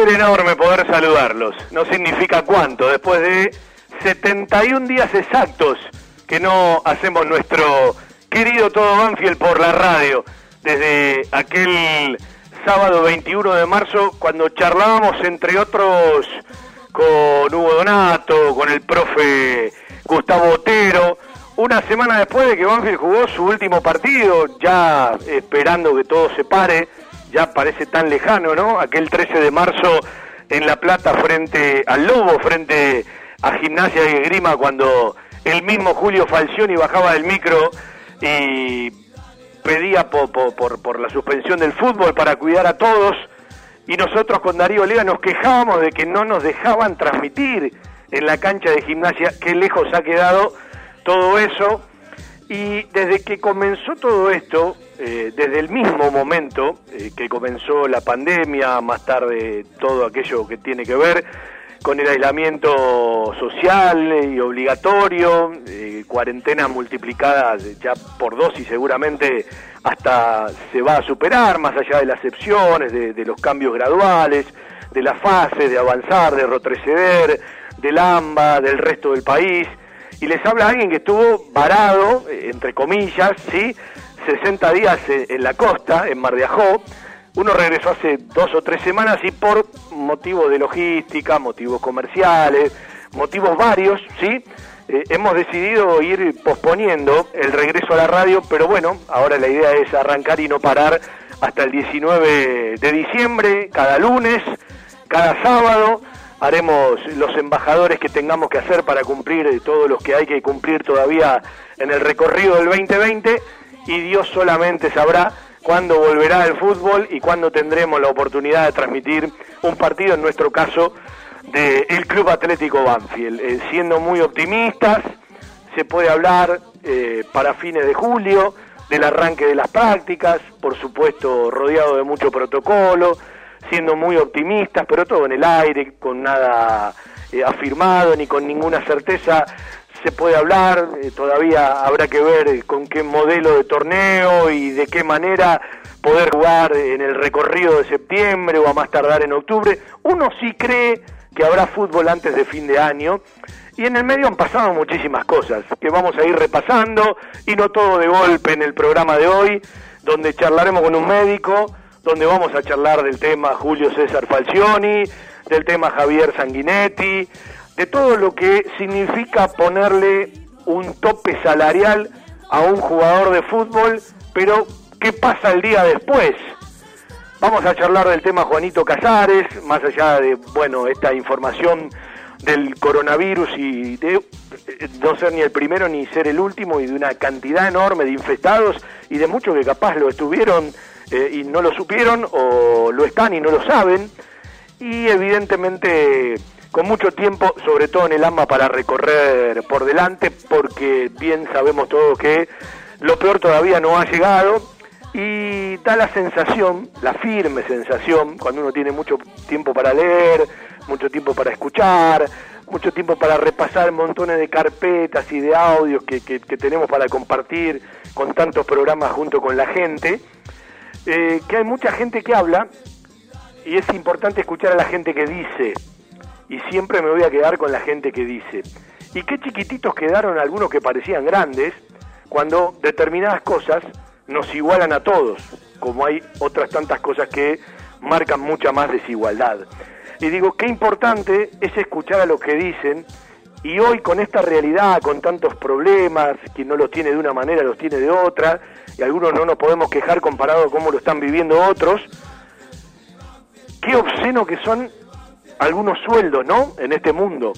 placer enorme poder saludarlos. No significa cuánto, después de 71 días exactos que no hacemos nuestro querido Todo Banfield por la radio, desde aquel sábado 21 de marzo, cuando charlábamos entre otros con Hugo Donato, con el profe Gustavo Otero, una semana después de que Banfield jugó su último partido, ya esperando que todo se pare, ya parece tan lejano, ¿no? Aquel 13 de marzo en La Plata frente al Lobo, frente a Gimnasia y Grima, cuando el mismo Julio Falcioni bajaba del micro y pedía por, por, por, la suspensión del fútbol para cuidar a todos y nosotros con Darío Lega nos quejábamos de que no nos dejaban transmitir en la cancha de gimnasia, qué lejos ha quedado todo eso. Y desde que comenzó todo esto, eh, desde el mismo momento eh, que comenzó la pandemia, más tarde todo aquello que tiene que ver con el aislamiento social y obligatorio, eh, cuarentena multiplicada ya por dos y seguramente hasta se va a superar, más allá de las excepciones, de, los cambios graduales, de las fases, de avanzar, de retroceder, del AMBA, del resto del país. Y les habla alguien que estuvo varado, eh, entre comillas, ¿sí? 60 días eh, en la costa, en Mar de Ajó, uno regresó hace dos o tres semanas y por motivos de logística, motivos comerciales, motivos varios, ¿sí? Eh, hemos decidido ir posponiendo el regreso a la radio, pero bueno, ahora la idea es arrancar y no parar hasta el 19 de diciembre, cada lunes, cada sábado. Haremos los embajadores que tengamos que hacer para cumplir todos los que hay que cumplir todavía en el recorrido del 2020 y Dios solamente sabrá cuándo volverá el fútbol y cuándo tendremos la oportunidad de transmitir un partido, en nuestro caso, del Club Atlético Banfield. Eh, siendo muy optimistas, se puede hablar eh, para fines de julio del arranque de las prácticas, por supuesto rodeado de mucho protocolo, siendo muy optimistas, pero todo en el aire, con nada eh, afirmado ni con ninguna certeza se puede hablar, eh, todavía habrá que ver con qué modelo de torneo y de qué manera poder jugar en el recorrido de septiembre o a más tardar en octubre. Uno sí cree que habrá fútbol antes de fin de año y en el medio han pasado muchísimas cosas que vamos a ir repasando y no todo de golpe en el programa de hoy, donde charlaremos con un médico, donde vamos a charlar del tema Julio César Falcioni, del tema Javier Sanguinetti, de todo lo que significa ponerle un tope salarial a un jugador de fútbol, pero ¿qué pasa el día después? Vamos a charlar del tema Juanito Casares, más allá de, bueno, esta información del coronavirus y de eh, no ser ni el primero ni ser el último y de una cantidad enorme de infectados y de muchos que capaz lo estuvieron eh, y no lo supieron o lo están y no lo saben y evidentemente con mucho tiempo, sobre todo en el AMA, para recorrer por delante, porque bien sabemos todos que lo peor todavía no ha llegado y da la sensación, la firme sensación, cuando uno tiene mucho tiempo para leer, mucho tiempo para escuchar, mucho tiempo para repasar montones de carpetas y de audios que, que, tenemos para compartir con tantos programas junto con la gente, eh, que hay mucha gente que habla y es importante escuchar a la gente que dice y siempre me voy a quedar con la gente que dice. Y qué chiquititos quedaron algunos que parecían grandes cuando determinadas cosas nos igualan a todos, como hay otras tantas cosas que marcan mucha más desigualdad. Y digo, qué importante es escuchar a los que dicen, y hoy con esta realidad, con tantos problemas, quien no los tiene de una manera los tiene de otra, y algunos no nos podemos quejar comparado a cómo lo están viviendo otros, qué obsceno que son algunos sueldos, ¿no? En este mundo,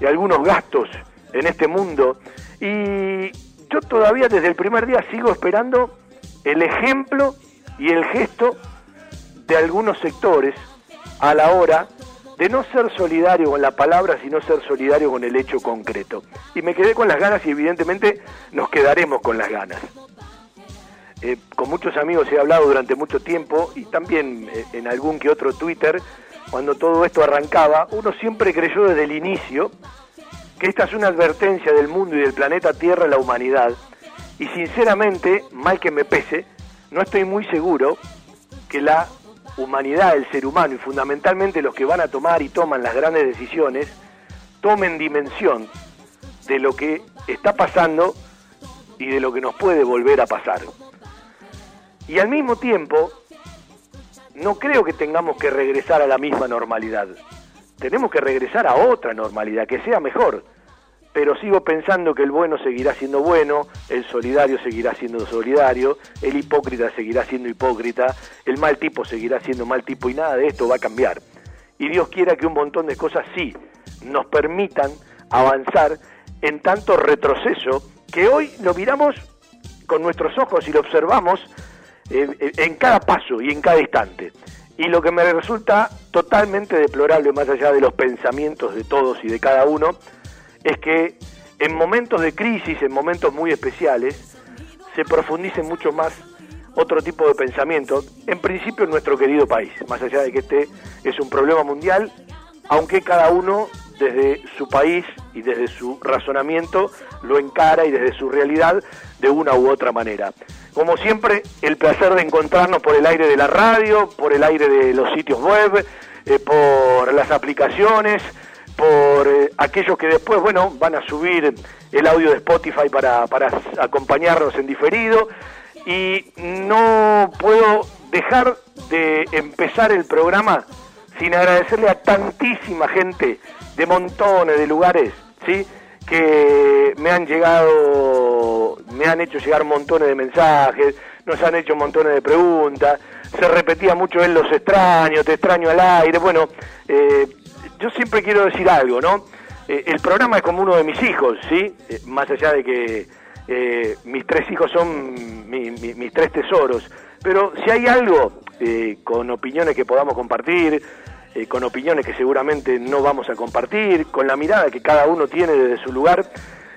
y algunos gastos en este mundo. Y yo todavía desde el primer día sigo esperando el ejemplo y el gesto de algunos sectores a la hora de no ser solidario con la palabra, sino ser solidario con el hecho concreto. Y me quedé con las ganas y evidentemente nos quedaremos con las ganas. eh, con muchos amigos he hablado durante mucho tiempo y también eh, en algún que otro Twitter, cuando todo esto arrancaba, uno siempre creyó desde el inicio que esta es una advertencia del mundo y del planeta Tierra a la humanidad. Y sinceramente, mal que me pese, no estoy muy seguro que la humanidad, el ser humano y fundamentalmente los que van a tomar y toman las grandes decisiones, tomen dimensión de lo que está pasando y de lo que nos puede volver a pasar. Y al mismo tiempo, no creo que tengamos que regresar a la misma normalidad. Tenemos que regresar a otra normalidad, que sea mejor. Pero sigo pensando que el bueno seguirá siendo bueno, el solidario seguirá siendo solidario, el hipócrita seguirá siendo hipócrita, el mal tipo seguirá siendo mal tipo y nada de esto va a cambiar. Y Dios quiera que un montón de cosas sí nos permitan avanzar en tanto retroceso que hoy lo miramos con nuestros ojos y lo observamos eh, eh, en cada paso y en cada instante. Y lo que me resulta totalmente deplorable, más allá de los pensamientos de todos y de cada uno, es que en momentos de crisis, en momentos muy especiales, se profundice mucho más otro tipo de pensamiento, en principio en nuestro querido país, más allá de que este es un problema mundial, aunque cada uno desde su país y desde su razonamiento lo encara y desde su realidad de una u otra manera. Como siempre, el placer de encontrarnos por el aire de la radio, por el aire de los sitios web, eh, por las aplicaciones, por eh, aquellos que después, bueno, van a subir el audio de Spotify para, para acompañarnos en diferido. Y no puedo dejar de empezar el programa sin agradecerle a tantísima gente de montones de lugares, ¿sí? Que me han llegado, me han hecho llegar montones de mensajes, nos han hecho montones de preguntas, se repetía mucho en los extraños, te extraño al aire, bueno, eh, yo siempre quiero decir algo, ¿no? Eh, el programa es como uno de mis hijos, ¿sí? Eh, más allá de que mis tres hijos son mis tres tesoros, pero si hay algo con opiniones que podamos compartir, eh, con opiniones que seguramente no vamos a compartir, con la mirada que cada uno tiene desde su lugar,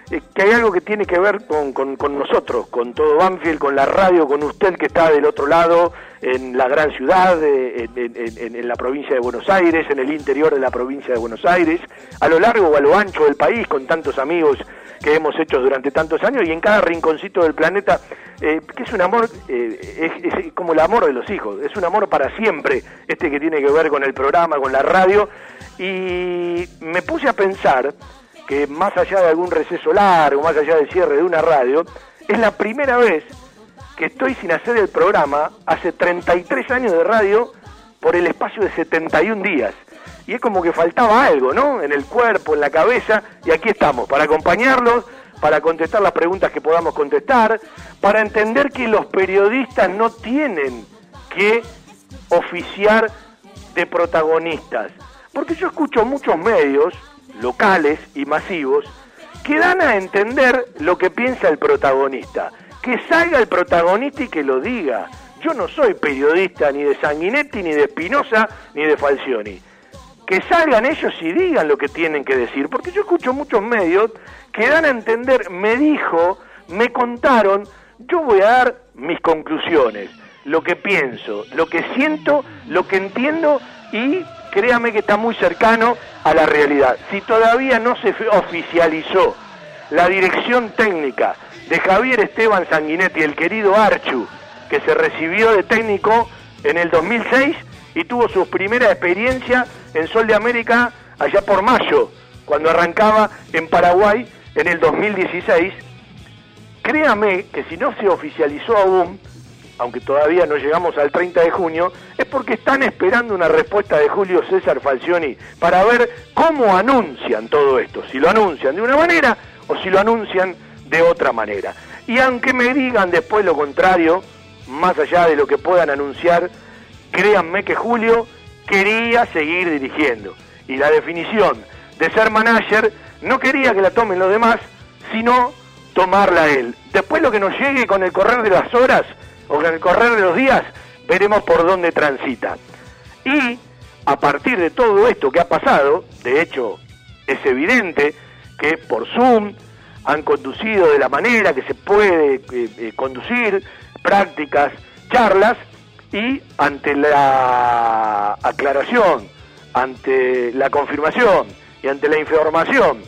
eh, que hay algo que tiene que ver con, con, nosotros, con todo Banfield, con la radio, con usted que está del otro lado, en la gran ciudad, eh, en, en, la provincia de Buenos Aires, en el interior de la provincia de Buenos Aires, a lo largo o a lo ancho del país, con tantos amigos que hemos hecho durante tantos años y en cada rinconcito del planeta, eh, que es un amor, eh, es, como el amor de los hijos, es un amor para siempre, este que tiene que ver con el programa, con la radio, y me puse a pensar que más allá de algún receso largo, más allá del cierre de una radio, es la primera vez que estoy sin hacer el programa hace 33 años de radio por el espacio de 71 días y es como que faltaba algo, ¿no? En el cuerpo, en la cabeza, y aquí estamos, para acompañarlos, para contestar las preguntas que podamos contestar, para entender que los periodistas no tienen que oficiar de protagonistas. Porque yo escucho muchos medios, locales y masivos, que dan a entender lo que piensa el protagonista. Que salga el protagonista y que lo diga. Yo no soy periodista ni de Sanguinetti, ni de Espinosa, ni de Falcioni que salgan ellos y digan lo que tienen que decir, porque yo escucho muchos medios que dan a entender, me dijo, me contaron, yo voy a dar mis conclusiones, lo que pienso, lo que siento, lo que entiendo y créame que está muy cercano a la realidad. Si todavía no se oficializó la dirección técnica de Javier Esteban Sanguinetti, el querido Archu, que se recibió de técnico en el 2006, y tuvo su primera experiencia en Sol de América allá por mayo, cuando arrancaba en Paraguay en el 2016. Créame que si no se oficializó aún, aunque todavía no llegamos al 30 de junio, es porque están esperando una respuesta de Julio César Falcioni para ver cómo anuncian todo esto, si lo anuncian de una manera o si lo anuncian de otra manera. Y aunque me digan después lo contrario, más allá de lo que puedan anunciar, créanme que Julio quería seguir dirigiendo. Y la definición de ser manager no quería que la tomen los demás, sino tomarla él. Después lo que nos llegue con el correr de las horas o con el correr de los días, veremos por dónde transita. Y a partir de todo esto que ha pasado, de hecho es evidente que por Zoom han conducido de la manera que se puede eh, eh, conducir, prácticas, charlas y ante la aclaración, ante la confirmación y ante la información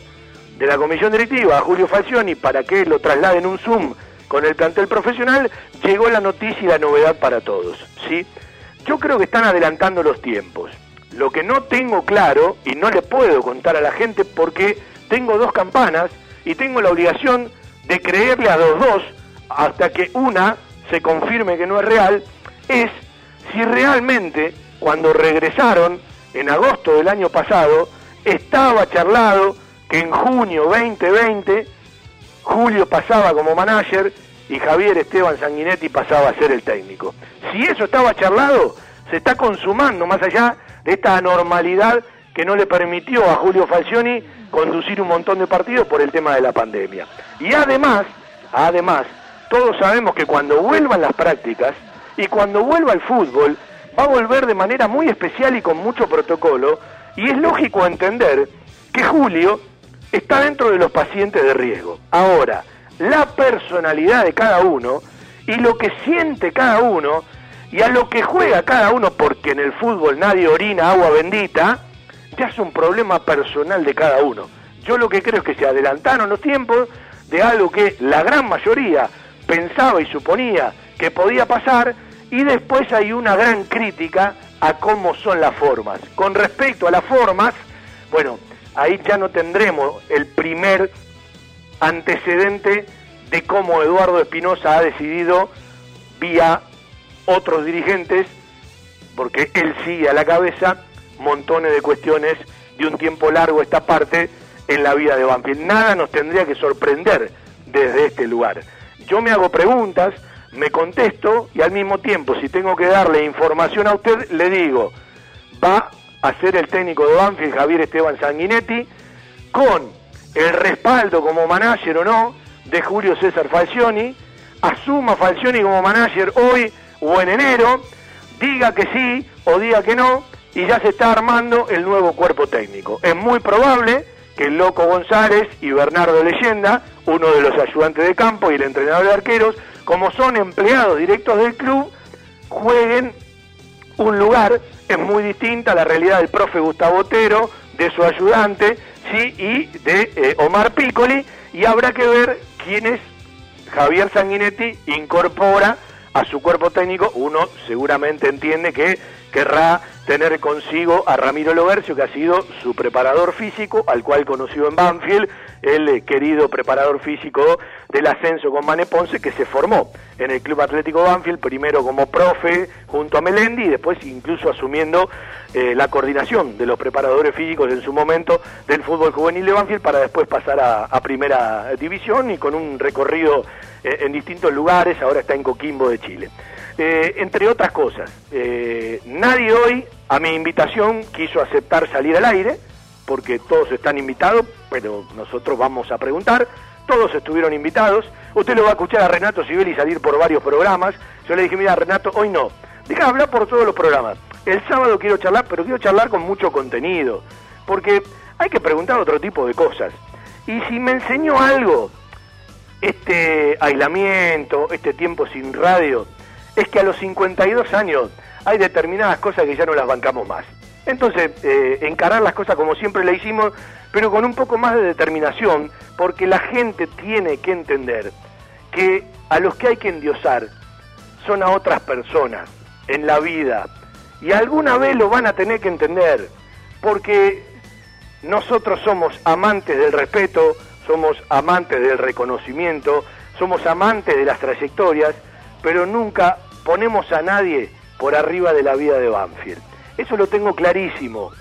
de la comisión directiva a Julio Falcioni para que lo trasladen un Zoom con el plantel profesional, llegó la noticia y la novedad para todos. ¿sí? Yo creo que están adelantando los tiempos. Lo que no tengo claro, y no le puedo contar a la gente porque tengo dos campanas y tengo la obligación de creerle a los dos hasta que una se confirme que no es real, es si realmente cuando regresaron en agosto del año pasado estaba charlado que en junio 2020 Julio pasaba como manager y Javier Esteban Sanguinetti pasaba a ser el técnico. Si eso estaba charlado, se está consumando más allá de esta anormalidad que no le permitió a Julio Falcioni conducir un montón de partidos por el tema de la pandemia. Y además, además, todos sabemos que cuando vuelvan las prácticas y cuando vuelva el fútbol, va a volver de manera muy especial y con mucho protocolo, y es lógico entender que Julio está dentro de los pacientes de riesgo. Ahora, la personalidad de cada uno y lo que siente cada uno y a lo que juega cada uno, porque en el fútbol nadie orina agua bendita, ya es un problema personal de cada uno. Yo lo que creo es que se adelantaron los tiempos de algo que la gran mayoría pensaba y suponía que podía pasar y después hay una gran crítica a cómo son las formas. Con respecto a las formas, bueno, ahí ya no tendremos el primer antecedente de cómo Eduardo Espinosa ha decidido, vía otros dirigentes, porque él sigue a la cabeza, montones de cuestiones de un tiempo largo esta parte en la vida de Banfield. Nada nos tendría que sorprender desde este lugar. Yo me hago preguntas, me contesto y al mismo tiempo, si tengo que darle información a usted, le digo, va a ser el técnico de Banfield, Javier Esteban Sanguinetti, con el respaldo como manager o no de Julio César Falcioni, asuma Falcioni como manager hoy o en enero, diga que sí o diga que no, y ya se está armando el nuevo cuerpo técnico. Es muy probable que el Loco González y Bernardo Leyenda, uno de los ayudantes de campo y el entrenador de arqueros, como son empleados directos del club, jueguen un lugar, es muy distinta a la realidad del profe Gustavo Otero, de su ayudante, sí, y de eh, Omar Piccoli, y habrá que ver quién es Javier Sanguinetti incorpora a su cuerpo técnico, uno seguramente entiende que querrá tener consigo a Ramiro Lobercio, que ha sido su preparador físico, al cual conoció en Banfield, el eh, querido preparador físico del ascenso con Mane Ponce, que se formó en el Club Atlético Banfield, primero como profe junto a Melendi y después incluso asumiendo eh, la coordinación de los preparadores físicos en su momento del fútbol juvenil de Banfield para después pasar a, primera división y con un recorrido eh, en distintos lugares, ahora está en Coquimbo de Chile. Entre otras cosas, nadie hoy a mi invitación quiso aceptar salir al aire, porque todos están invitados, pero nosotros vamos a preguntar. Todos estuvieron invitados. Usted lo va a escuchar a Renato Sibeli salir por varios programas. Yo le dije, mira, Renato, hoy no. Deja hablar por todos los programas. El sábado quiero charlar, pero quiero charlar con mucho contenido. Porque hay que preguntar otro tipo de cosas. Y si me enseñó algo, este aislamiento, este tiempo sin radio, es que a los 52 años hay determinadas cosas que ya no las bancamos más. Entonces, eh, encarar las cosas como siempre le hicimos, pero con un poco más de determinación, porque la gente tiene que entender que a los que hay que endiosar son a otras personas en la vida. Y alguna vez lo van a tener que entender, porque nosotros somos amantes del respeto, somos amantes del reconocimiento, somos amantes de las trayectorias, pero nunca ponemos a nadie por arriba de la vida de Banfield. Eso lo tengo clarísimo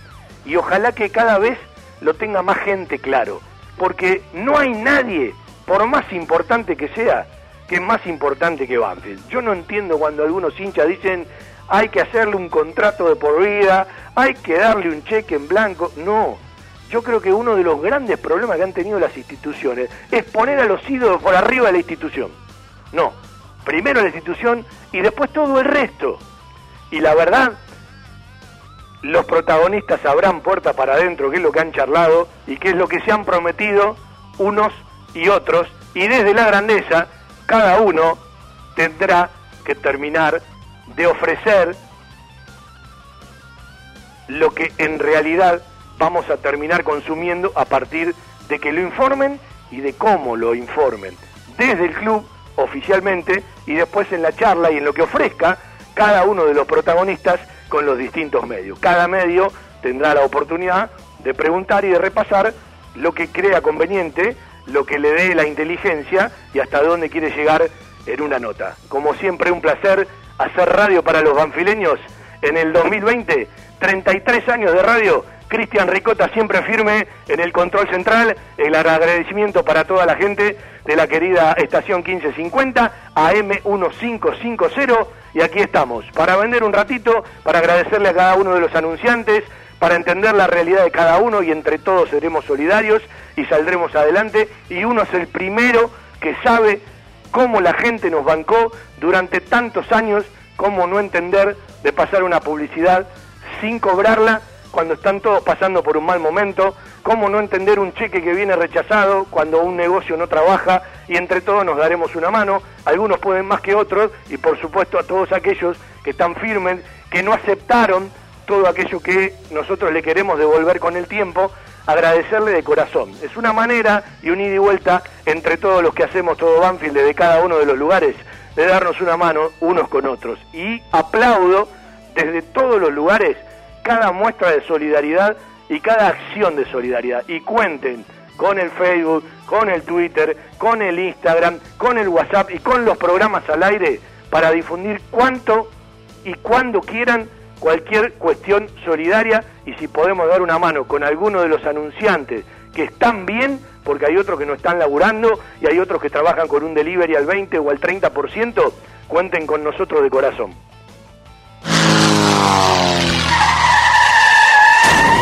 y ojalá que cada vez lo tenga más gente claro, porque no hay nadie, por más importante que sea, que es más importante que Banfield. Yo no entiendo cuando algunos hinchas dicen hay que hacerle un contrato de por vida, hay que darle un cheque en blanco. No, yo creo que uno de los grandes problemas que han tenido las instituciones es poner a los ídolos por arriba de la institución. No, primero la institución y después todo el resto. Y la verdad, los protagonistas sabrán puerta para adentro qué es lo que han charlado y qué es lo que se han prometido unos y otros. Y desde la grandeza, cada uno tendrá que terminar de ofrecer lo que en realidad vamos a terminar consumiendo a partir de que lo informen y de cómo lo informen. Desde el club, oficialmente, y después en la charla y en lo que ofrezca cada uno de los protagonistas con los distintos medios. Cada medio tendrá la oportunidad de preguntar y de repasar lo que crea conveniente, lo que le dé la inteligencia y hasta dónde quiere llegar en una nota. Como siempre, un placer hacer radio para los banfileños en el 2020, 33 años de radio. Cristian Ricota siempre firme en el control central. El agradecimiento para toda la gente de la querida estación 1550 AM 1550 y aquí estamos para vender un ratito, para agradecerle a cada uno de los anunciantes, para entender la realidad de cada uno y entre todos seremos solidarios y saldremos adelante y uno es el primero que sabe cómo la gente nos bancó durante tantos años, cómo no entender de pasar una publicidad sin cobrarla cuando están todos pasando por un mal momento, cómo no entender un cheque que viene rechazado cuando un negocio no trabaja y entre todos nos daremos una mano, algunos pueden más que otros y por supuesto a todos aquellos que están firmes, que no aceptaron todo aquello que nosotros le queremos devolver con el tiempo, agradecerle de corazón. Es una manera y un ida y vuelta entre todos los que hacemos todo Banfield desde cada uno de los lugares de darnos una mano unos con otros. Y aplaudo desde todos los lugares cada muestra de solidaridad y cada acción de solidaridad. Y cuenten con el Facebook, con el Twitter, con el Instagram, con el WhatsApp y con los programas al aire para difundir cuánto y cuando quieran cualquier cuestión solidaria y si podemos dar una mano con alguno de los anunciantes que están bien, porque hay otros que no están laburando y hay otros que trabajan con un delivery al 20 o al 30%, cuenten con nosotros de corazón.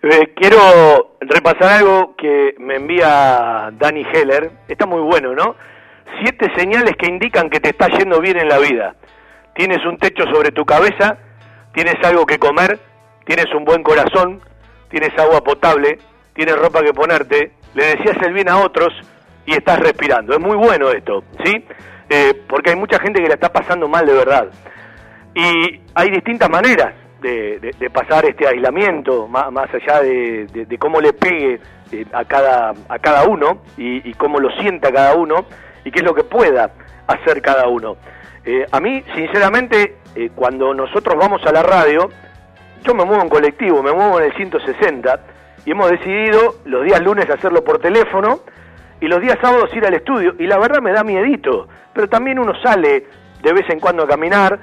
Eh, quiero repasar algo que me envía Danny Heller. Está muy bueno, ¿no? Siete señales que indican que te está yendo bien en la vida. Tienes un techo sobre tu cabeza, tienes algo que comer, tienes un buen corazón, tienes agua potable, tienes ropa que ponerte, le decías el bien a otros y estás respirando. Es muy bueno esto, ¿sí? Eh, porque hay mucha gente que la está pasando mal de verdad. Y hay distintas maneras de, pasar este aislamiento, más, más allá de, cómo le pegue eh, a, cada, a cada uno y, y cómo lo sienta cada uno y qué es lo que pueda hacer cada uno. Eh, a mí, sinceramente, eh, cuando nosotros vamos a la radio, yo me muevo en colectivo, me muevo en el 160 y hemos decidido los días lunes hacerlo por teléfono y los días sábados ir al estudio y la verdad me da miedito, pero también uno sale de vez en cuando a caminar,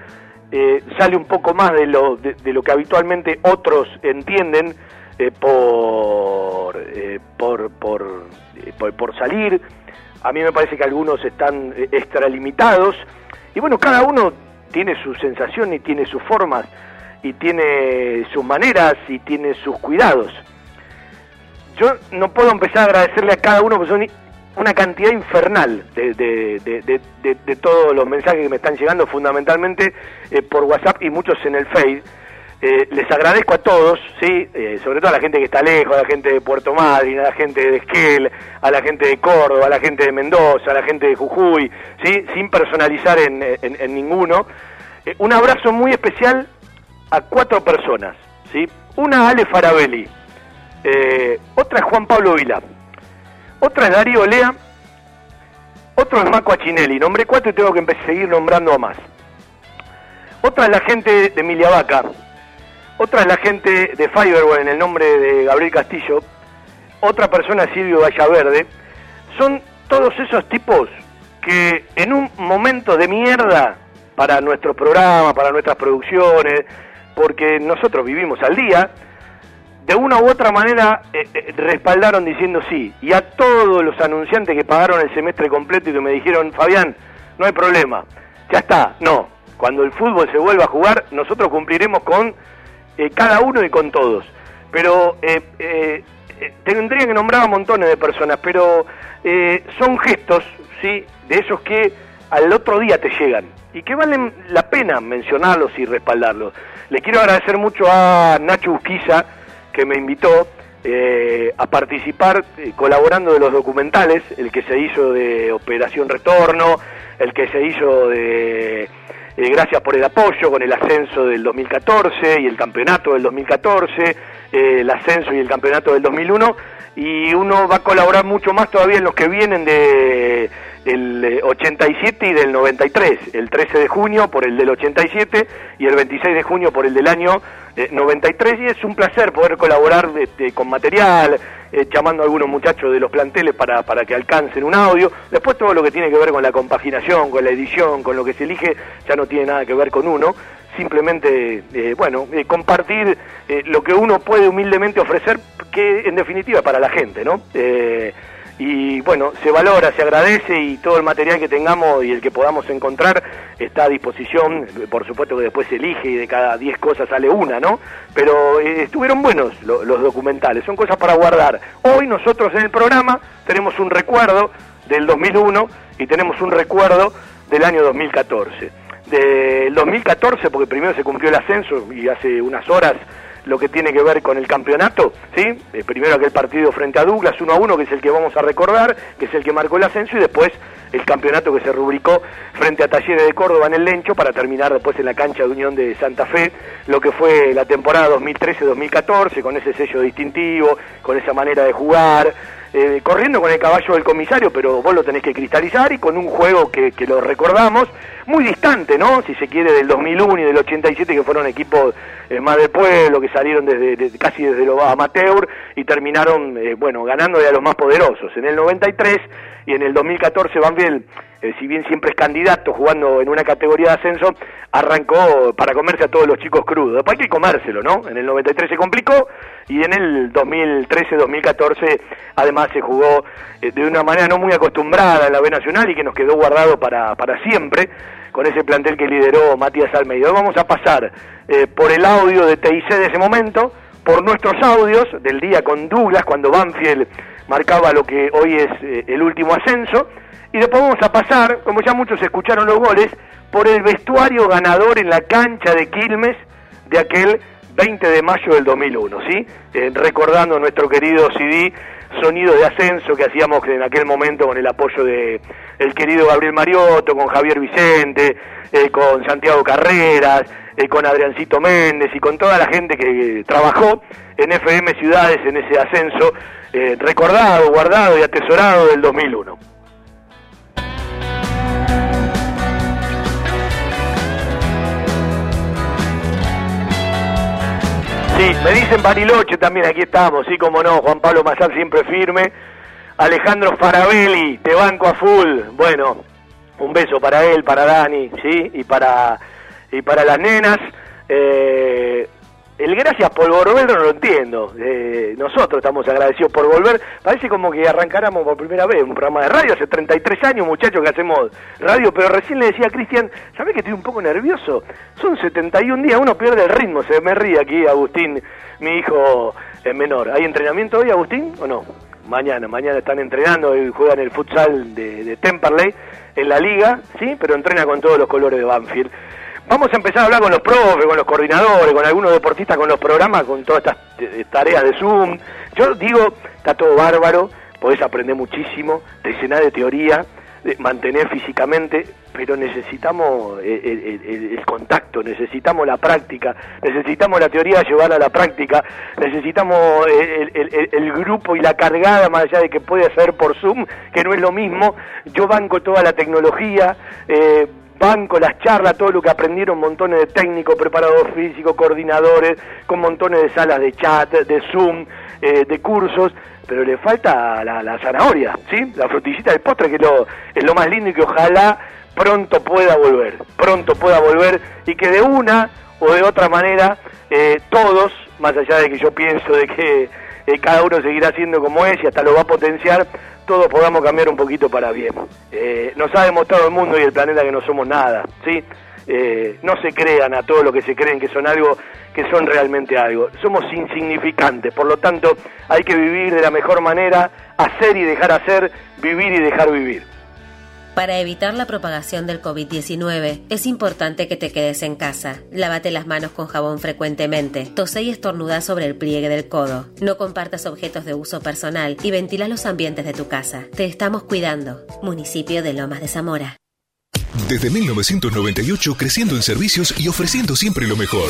eh, sale un poco más de lo, de, lo que habitualmente otros entienden eh, por, eh, por, por, eh, por, por salir. A mí me parece que algunos están eh, extralimitados. Y bueno, cada uno tiene su sensación y tiene sus formas y tiene sus maneras y tiene sus cuidados. Yo no puedo empezar a agradecerle a cada uno, porque son una cantidad infernal de, de, de, todos los mensajes que me están llegando, fundamentalmente eh, por WhatsApp y muchos en el Face. Eh, les agradezco a todos, sí, Eh, sobre todo a la gente que está lejos, a la gente de Puerto Madryn, a la gente de Esquel, a la gente de Córdoba, a la gente de Mendoza, a la gente de Jujuy, sí, sin personalizar en, ninguno. Un abrazo muy especial a cuatro personas, sí. Una Ale Farabelli, otra Juan Pablo Vila. Otra es Darío Lea. Otro es Marco Achinelli. Nombré cuatro y tengo que seguir nombrando a más. Otra es la gente de Emilia Vaca. Otra es la gente de Fiverr en el nombre de Gabriel Castillo. Otra persona es Silvio Vallaverde. Son todos esos tipos que en un momento de mierda para nuestros programas, para nuestras producciones, porque nosotros vivimos al día, de una u otra manera eh, eh, respaldaron diciendo sí. Y a todos los anunciantes que pagaron el semestre completo y que me dijeron, Fabián, no hay problema, ya está. No, cuando el fútbol se vuelva a jugar, nosotros cumpliremos con eh, cada uno y con todos. Pero tendría que nombrar a montones de personas, pero son gestos, ¿sí? De esos que al otro día te llegan y que valen la pena mencionarlos y respaldarlos. Le quiero agradecer mucho a Nacho Usquiza, que me invitó eh, a participar eh, colaborando de los documentales, el que se hizo de Operación Retorno, el que se hizo de eh, Gracias por el apoyo con el ascenso del 2014 y el campeonato del 2014, el ascenso y el campeonato del 2001, y uno va a colaborar mucho más todavía en los que vienen de el 87 y del 93, el 13 de junio por el del 87 y el 26 de junio por el del año 93 eh, y es un placer poder colaborar con material, eh, llamando a algunos muchachos de los planteles para, para que alcancen un audio. Después todo lo que tiene que ver con la compaginación, con la edición, con lo que se elige, ya no tiene nada que ver con uno. Simplemente, eh, bueno, compartir lo que uno puede humildemente ofrecer, que en definitiva para la gente, ¿no? Y bueno, se valora, se agradece y todo el material que tengamos y el que podamos encontrar está a disposición, por supuesto que después se elige y de cada 10 cosas sale una, ¿no? Pero eh, estuvieron buenos los documentales, son cosas para guardar. Hoy nosotros en el programa tenemos un recuerdo del 2001 y tenemos un recuerdo del año 2014. Del 2014, porque primero se cumplió el ascenso y hace unas horas lo que tiene que ver con el campeonato, ¿sí? Eh, primero aquel partido frente a Douglas, 1 a 1, que es el que vamos a recordar, que es el que marcó el ascenso, y después el campeonato que se rubricó frente a Talleres de Córdoba en el Lencho para terminar después en la cancha de Unión de Santa Fe, lo que fue la temporada 2013-2014, con ese sello distintivo, con esa manera de jugar, eh, corriendo con el caballo del comisario, pero vos lo tenés que cristalizar y con un juego que, lo recordamos, muy distante, ¿no? Si se quiere, del 2001 y del 87, que fueron equipos eh, más de pueblo, que salieron desde, casi desde lo amateur y terminaron, eh, bueno, ganando a los más poderosos. En el 93 y en el 2014 Banfield, eh, si bien siempre es candidato jugando en una categoría de ascenso, arrancó para comerse a todos los chicos crudos. Después hay que comérselo, ¿no? En el 93 se complicó y en el 2013-2014 además se jugó eh, de una manera no muy acostumbrada en la B Nacional y que nos quedó guardado para, para siempre con ese plantel que lideró Matías Almeida. Vamos a pasar eh, por el audio de TIC de ese momento, por nuestros audios del día con Douglas, cuando Banfield marcaba lo que hoy es eh, el último ascenso. Y después vamos a pasar, como ya muchos escucharon los goles, por el vestuario ganador en la cancha de Quilmes de aquel 20 de mayo del 2001, ¿sí? Eh, recordando nuestro querido CD Sonido de Ascenso que hacíamos en aquel momento con el apoyo de el querido Gabriel Mariotto, con Javier Vicente, eh, con Santiago Carreras, con Adriancito Méndez y con toda la gente que trabajó en FM Ciudades en ese ascenso eh, recordado, guardado y atesorado del 2001. Sí, me dicen Bariloche también, aquí estamos, sí, como no, Juan Pablo Mazal siempre firme, Alejandro Farabelli, te banco a full, bueno, un beso para él, para Dani, sí, y para, y para las nenas, eh, el gracias por volver no lo entiendo. Eh, nosotros estamos agradecidos por volver. Parece como que arrancáramos por primera vez un programa de radio. Hace 33 años, muchachos, que hacemos radio. Pero recién le decía a Cristian, ¿sabés que estoy un poco nervioso? Son 71 días, uno pierde el ritmo. Se me ríe aquí Agustín, mi hijo menor. ¿Hay entrenamiento hoy, Agustín, o no? Mañana, mañana están entrenando y juegan el futsal de, de Temperley en la liga, ¿sí? Pero entrena con todos los colores de Banfield. Vamos a empezar a hablar con los profes, con los coordinadores, con algunos deportistas, con los programas, con todas estas eh, tareas de Zoom. Yo digo, está todo bárbaro, podés aprender muchísimo, te llenar de teoría, eh, mantener físicamente, pero necesitamos eh, el, contacto, necesitamos la práctica, necesitamos la teoría llevar a la práctica, necesitamos el, el, grupo y la cargada, más allá de que puede ser por Zoom, que no es lo mismo. Yo banco toda la tecnología. Eh, banco, las charlas, todo lo que aprendieron montones de técnicos, preparadores físicos, coordinadores, con montones de salas de chat, de Zoom, eh, de cursos, pero le falta la, zanahoria, ¿sí? La frutillita del postre, que es lo, es lo más lindo y que ojalá pronto pueda volver, pronto pueda volver y que de una o de otra manera eh, todos, más allá de que yo pienso de que eh, cada uno seguirá siendo como es y hasta lo va a potenciar, todos podamos cambiar un poquito para bien. Eh, nos ha demostrado el mundo y el planeta que no somos nada, ¿sí? Eh, no se crean a todo lo que se creen que son algo, que son realmente algo. Somos insignificantes, por lo tanto hay que vivir de la mejor manera, hacer y dejar hacer, vivir y dejar vivir. Para evitar la propagación del COVID-19, es importante que te quedes en casa. Lávate las manos con jabón frecuentemente. Tose y estornuda sobre el pliegue del codo. No compartas objetos de uso personal y ventila los ambientes de tu casa. Te estamos cuidando. Municipio de Lomas de Zamora. Desde 1998 creciendo en servicios y ofreciendo siempre lo mejor.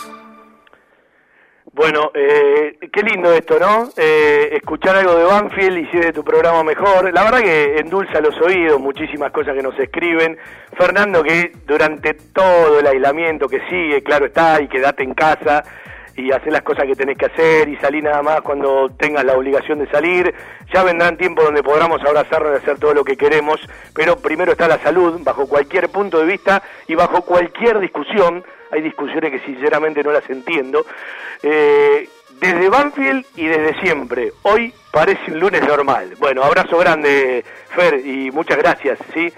Bueno, eh, qué lindo esto, ¿no? Eh, escuchar algo de Banfield y si de tu programa mejor. La verdad que endulza los oídos, muchísimas cosas que nos escriben. Fernando, que durante todo el aislamiento que sigue, claro está, y quédate en casa y hacer las cosas que tenés que hacer y salir nada más cuando tengas la obligación de salir. Ya vendrán tiempos donde podamos abrazarnos y hacer todo lo que queremos, pero primero está la salud, bajo cualquier punto de vista y bajo cualquier discusión. Hay discusiones que sinceramente no las entiendo. Eh, desde Banfield y desde siempre. Hoy parece un lunes normal. Bueno, abrazo grande, Fer, y muchas gracias, ¿sí?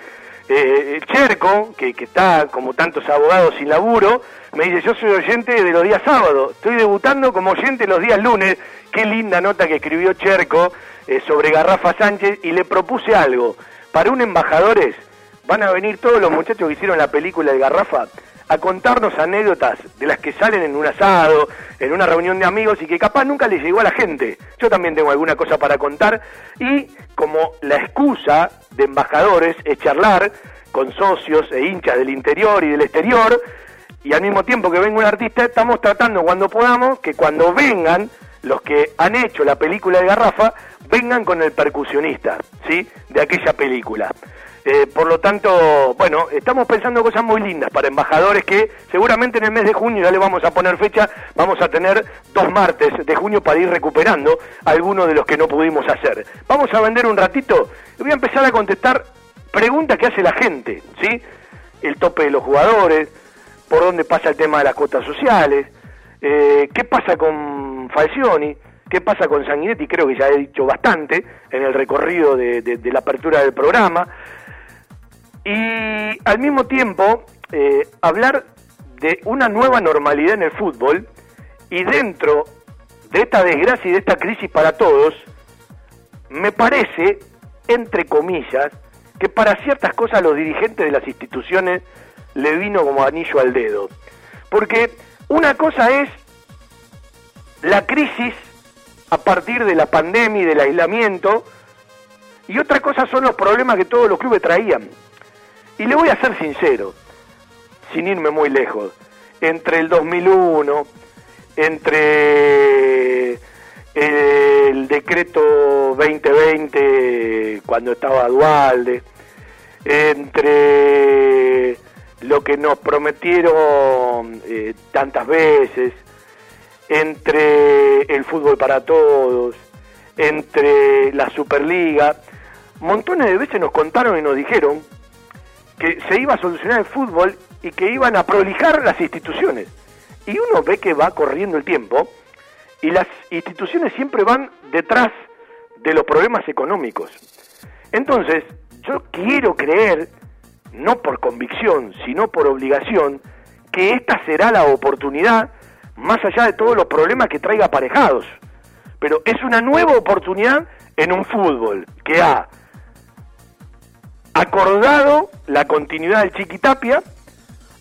Eh, Cherco, que, que está como tantos abogados sin laburo, me dice, yo soy oyente de los días sábados, estoy debutando como oyente los días lunes. Qué linda nota que escribió Cherco eh, sobre Garrafa Sánchez y le propuse algo. Para un embajadores van a venir todos los muchachos que hicieron la película de Garrafa a contarnos anécdotas de las que salen en un asado, en una reunión de amigos y que capaz nunca les llegó a la gente. Yo también tengo alguna cosa para contar y como la excusa de embajadores es charlar con socios e hinchas del interior y del exterior, y al mismo tiempo que venga un artista, estamos tratando cuando podamos que cuando vengan los que han hecho la película de Garrafa, vengan con el percusionista, ¿sí? De aquella película. Eh, por lo tanto, bueno, estamos pensando cosas muy lindas para embajadores que seguramente en el mes de junio ya le vamos a poner fecha, vamos a tener dos martes de junio para ir recuperando algunos de los que no pudimos hacer. Vamos a vender un ratito voy a empezar a contestar preguntas que hace la gente, ¿sí? El tope de los jugadores, por dónde pasa el tema de las cuotas sociales, eh, qué pasa con Falcioni, qué pasa con Sanguinetti, creo que ya he dicho bastante en el recorrido de, la apertura del programa, y al mismo tiempo eh, hablar de una nueva normalidad en el fútbol y dentro de esta desgracia y de esta crisis para todos, me parece, entre comillas, que para ciertas cosas los dirigentes de las instituciones le vino como anillo al dedo. Porque una cosa es la crisis a partir de la pandemia y del aislamiento, y otra cosa son los problemas que todos los clubes traían. Y le voy a ser sincero, sin irme muy lejos, entre el 2001, entre el decreto 2020 cuando estaba Dualde, entre lo que nos prometieron eh, tantas veces, entre el fútbol para todos, entre la Superliga, montones de veces nos contaron y nos dijeron que se iba a solucionar el fútbol y que iban a prolijar las instituciones. Y uno ve que va corriendo el tiempo y las instituciones siempre van detrás de los problemas económicos. Entonces, yo quiero creer no por convicción, sino por obligación, que esta será la oportunidad, más allá de todos los problemas que traiga aparejados. Pero es una nueva oportunidad en un fútbol que ha acordado la continuidad del Chiquitapia,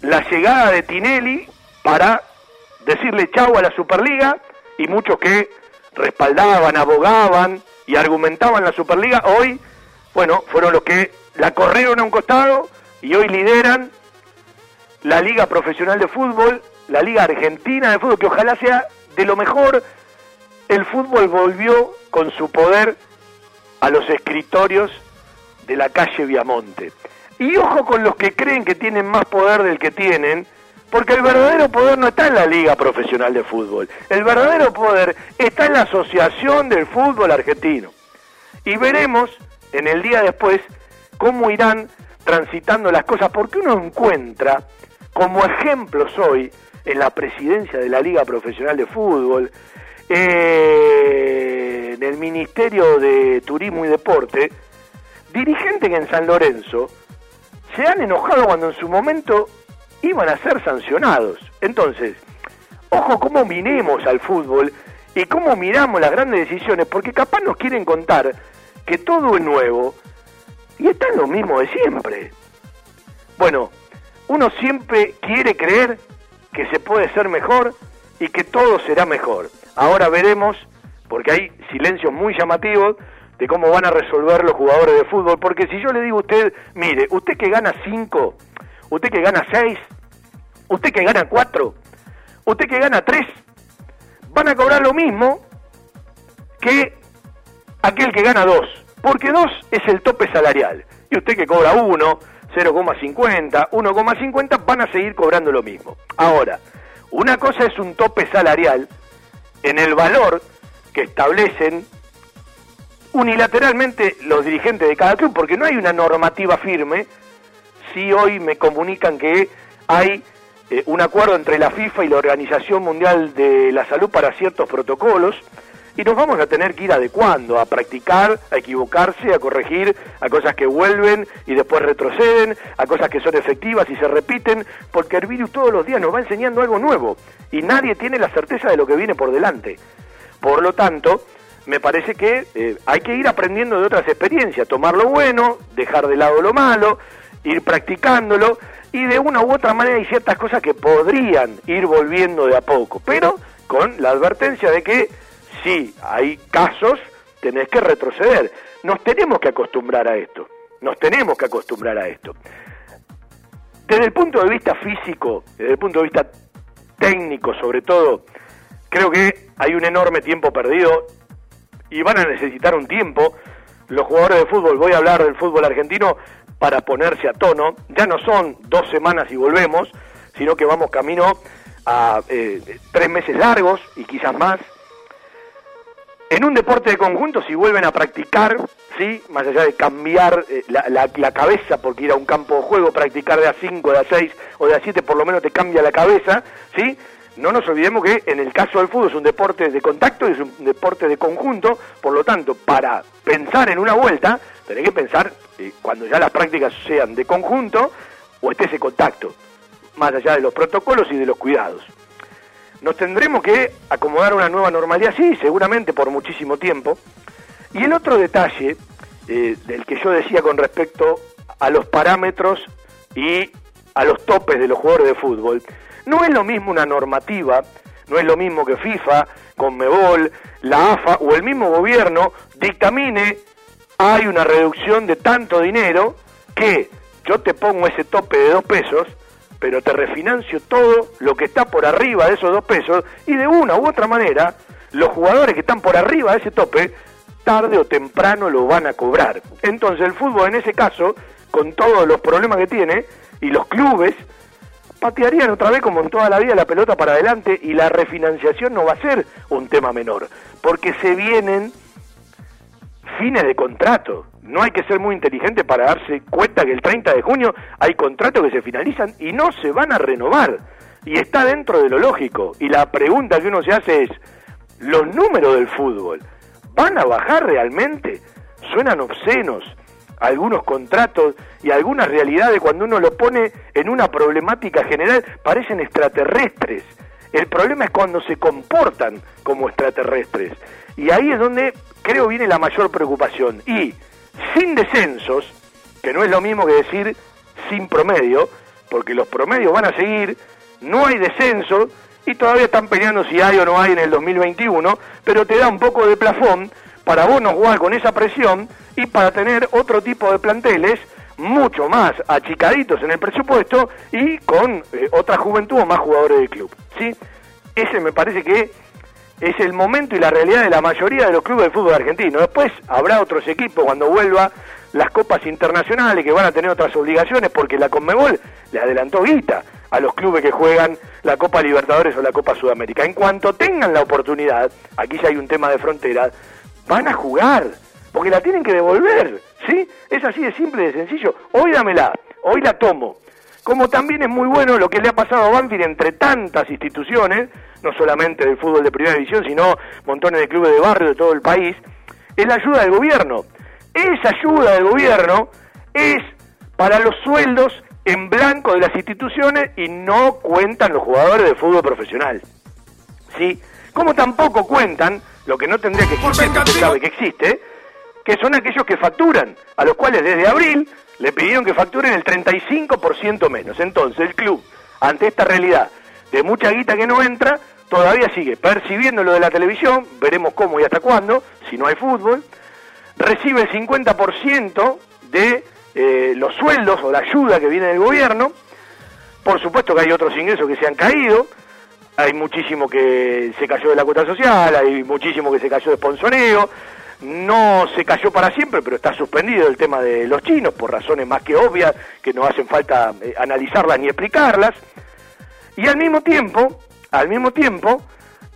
la llegada de Tinelli para decirle chau a la Superliga y muchos que respaldaban, abogaban y argumentaban la Superliga, hoy, bueno, fueron los que la corrieron a un costado y hoy lideran la Liga Profesional de Fútbol, la Liga Argentina de Fútbol, que ojalá sea de lo mejor. El fútbol volvió con su poder a los escritorios de la calle Viamonte. Y ojo con los que creen que tienen más poder del que tienen, porque el verdadero poder no está en la Liga Profesional de Fútbol. El verdadero poder está en la Asociación del Fútbol Argentino. Y veremos en el día después cómo irán transitando las cosas, porque uno encuentra como ejemplos hoy en la presidencia de la Liga Profesional de Fútbol, eh, en el Ministerio de Turismo y Deporte, dirigentes en San Lorenzo se han enojado cuando en su momento iban a ser sancionados. Entonces, ojo cómo miremos al fútbol y cómo miramos las grandes decisiones, porque capaz nos quieren contar que todo es nuevo y está lo mismo de siempre. Bueno, uno siempre quiere creer que se puede ser mejor y que todo será mejor. Ahora veremos, porque hay silencios muy llamativos de cómo van a resolver los jugadores de fútbol, porque si yo le digo a usted, mire, usted que gana 5, usted que gana 6, usted que gana 4, usted que gana 3, van a cobrar lo mismo que aquel que gana 2, porque 2 es el tope salarial, y usted que cobra 1, 0,50, 1,50 van a seguir cobrando lo mismo. Ahora, una cosa es un tope salarial en el valor que establecen unilateralmente los dirigentes de cada club, porque no hay una normativa firme. Si hoy me comunican que hay eh, un acuerdo entre la FIFA y la Organización Mundial de la Salud para ciertos protocolos, y nos vamos a tener que ir adecuando, a practicar, a equivocarse, a corregir, a cosas que vuelven y después retroceden, a cosas que son efectivas y se repiten, porque el virus todos los días nos va enseñando algo nuevo y nadie tiene la certeza de lo que viene por delante. Por lo tanto, me parece que eh, hay que ir aprendiendo de otras experiencias, tomar lo bueno, dejar de lado lo malo, ir practicándolo y de una u otra manera hay ciertas cosas que podrían ir volviendo de a poco, pero con la advertencia de que si hay casos, tenés que retroceder. Nos tenemos que acostumbrar a esto, nos tenemos que acostumbrar a esto. Desde el punto de vista físico, desde el punto de vista técnico sobre todo, creo que hay un enorme tiempo perdido y van a necesitar un tiempo. Los jugadores de fútbol, voy a hablar del fútbol argentino para ponerse a tono. Ya no son dos semanas y volvemos, sino que vamos camino a eh, tres meses largos y quizás más. En un deporte de conjunto, si vuelven a practicar, ¿sí? más allá de cambiar eh, la, la, cabeza, porque ir a un campo de juego, practicar de a 5, de a 6 o de a 7, por lo menos te cambia la cabeza, ¿sí? No nos olvidemos que en el caso del fútbol es un deporte de contacto y es un deporte de conjunto, por lo tanto, para pensar en una vuelta, tenés que pensar eh, cuando ya las prácticas sean de conjunto o esté ese contacto, más allá de los protocolos y de los cuidados. Nos tendremos que acomodar una nueva normalidad, sí, seguramente por muchísimo tiempo. Y el otro detalle eh, del que yo decía con respecto a los parámetros y a los topes de los jugadores de fútbol, no es lo mismo una normativa, no es lo mismo que FIFA, Conmebol, la AFA o el mismo gobierno dictamine hay una reducción de tanto dinero que yo te pongo ese tope de dos pesos, pero te refinancio todo lo que está por arriba de esos dos pesos y de una u otra manera los jugadores que están por arriba de ese tope tarde o temprano lo van a cobrar. Entonces el fútbol en ese caso, con todos los problemas que tiene, y los clubes patearían otra vez como en toda la vida la pelota para adelante y la refinanciación no va a ser un tema menor, porque se vienen fines de contrato. No hay que ser muy inteligente para darse cuenta que el 30 de junio hay contratos que se finalizan y no se van a renovar. Y está dentro de lo lógico. Y la pregunta que uno se hace es, ¿los números del fútbol van a bajar realmente? Suenan obscenos algunos contratos y algunas realidades cuando uno lo pone en una problemática general parecen extraterrestres. El problema es cuando se comportan como extraterrestres. Y ahí es donde creo viene la mayor preocupación. Y sin descensos, que no es lo mismo que decir sin promedio, porque los promedios van a seguir, no hay descenso y todavía están peleando si hay o no hay en el 2021, pero te da un poco de plafón para vos no jugar con esa presión y para tener otro tipo de planteles mucho más achicaditos en el presupuesto y con eh, otra juventud o más jugadores del club. ¿sí? Ese me parece que es el momento y la realidad de la mayoría de los clubes de fútbol argentino. Después habrá otros equipos cuando vuelva las copas internacionales que van a tener otras obligaciones porque la Conmebol le adelantó guita a los clubes que juegan la Copa Libertadores o la Copa Sudamérica. En cuanto tengan la oportunidad, aquí ya hay un tema de frontera, van a jugar, porque la tienen que devolver, ¿sí? Es así de simple y de sencillo. Hoy dámela, hoy la tomo. Como también es muy bueno lo que le ha pasado a Banfield entre tantas instituciones, no solamente del fútbol de primera división, sino montones de clubes de barrio de todo el país, es la ayuda del gobierno. Esa ayuda del gobierno es para los sueldos en blanco de las instituciones y no cuentan los jugadores de fútbol profesional. ¿Sí? Como tampoco cuentan, lo que no tendría que existir, usted sabe que existe, que son aquellos que facturan, a los cuales desde abril le pidieron que facturen el 35% menos. Entonces el club, ante esta realidad de mucha guita que no entra, todavía sigue percibiendo lo de la televisión, veremos cómo y hasta cuándo, si no hay fútbol, recibe el 50% de eh, los sueldos o la ayuda que viene del gobierno, por supuesto que hay otros ingresos que se han caído, hay muchísimo que se cayó de la cuota social, hay muchísimo que se cayó de sponsoreo, no se cayó para siempre, pero está suspendido el tema de los chinos por razones más que obvias, que no hacen falta eh, analizarlas ni explicarlas. Y al mismo tiempo, al mismo tiempo,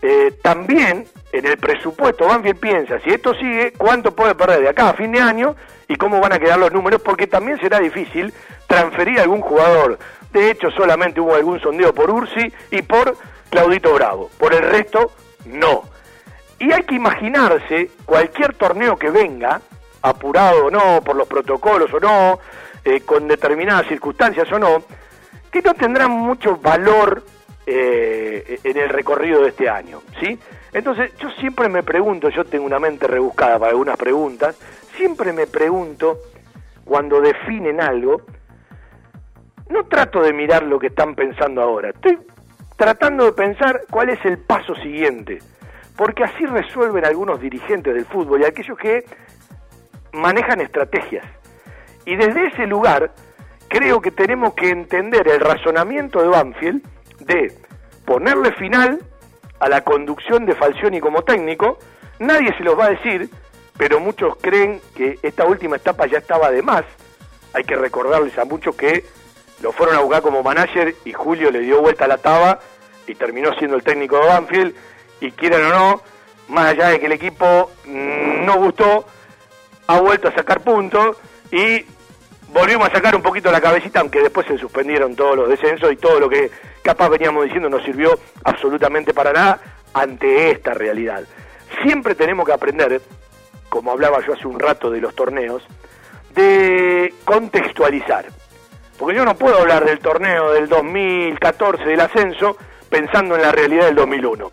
eh, también en el presupuesto Banfield piensa, si esto sigue, cuánto puede perder de acá a fin de año y cómo van a quedar los números, porque también será difícil transferir a algún jugador. De hecho, solamente hubo algún sondeo por Ursi y por Claudito Bravo. Por el resto, no. Y hay que imaginarse cualquier torneo que venga, apurado o no, por los protocolos o no, eh, con determinadas circunstancias o no, que no tendrán mucho valor eh, en el recorrido de este año, ¿sí? Entonces, yo siempre me pregunto, yo tengo una mente rebuscada para algunas preguntas, siempre me pregunto, cuando definen algo, no trato de mirar lo que están pensando ahora, estoy tratando de pensar cuál es el paso siguiente porque así resuelven algunos dirigentes del fútbol y aquellos que manejan estrategias. Y desde ese lugar creo que tenemos que entender el razonamiento de Banfield de ponerle final a la conducción de Falcioni como técnico. Nadie se los va a decir, pero muchos creen que esta última etapa ya estaba de más. Hay que recordarles a muchos que lo fueron a buscar como manager y Julio le dio vuelta a la taba y terminó siendo el técnico de Banfield y quieran o no, más allá de que el equipo no gustó, ha vuelto a sacar puntos y volvimos a sacar un poquito la cabecita, aunque después se suspendieron todos los descensos y todo lo que capaz veníamos diciendo no sirvió absolutamente para nada ante esta realidad. Siempre tenemos que aprender, como hablaba yo hace un rato de los torneos, de contextualizar. Porque yo no puedo hablar del torneo del 2014 del ascenso pensando en la realidad del 2001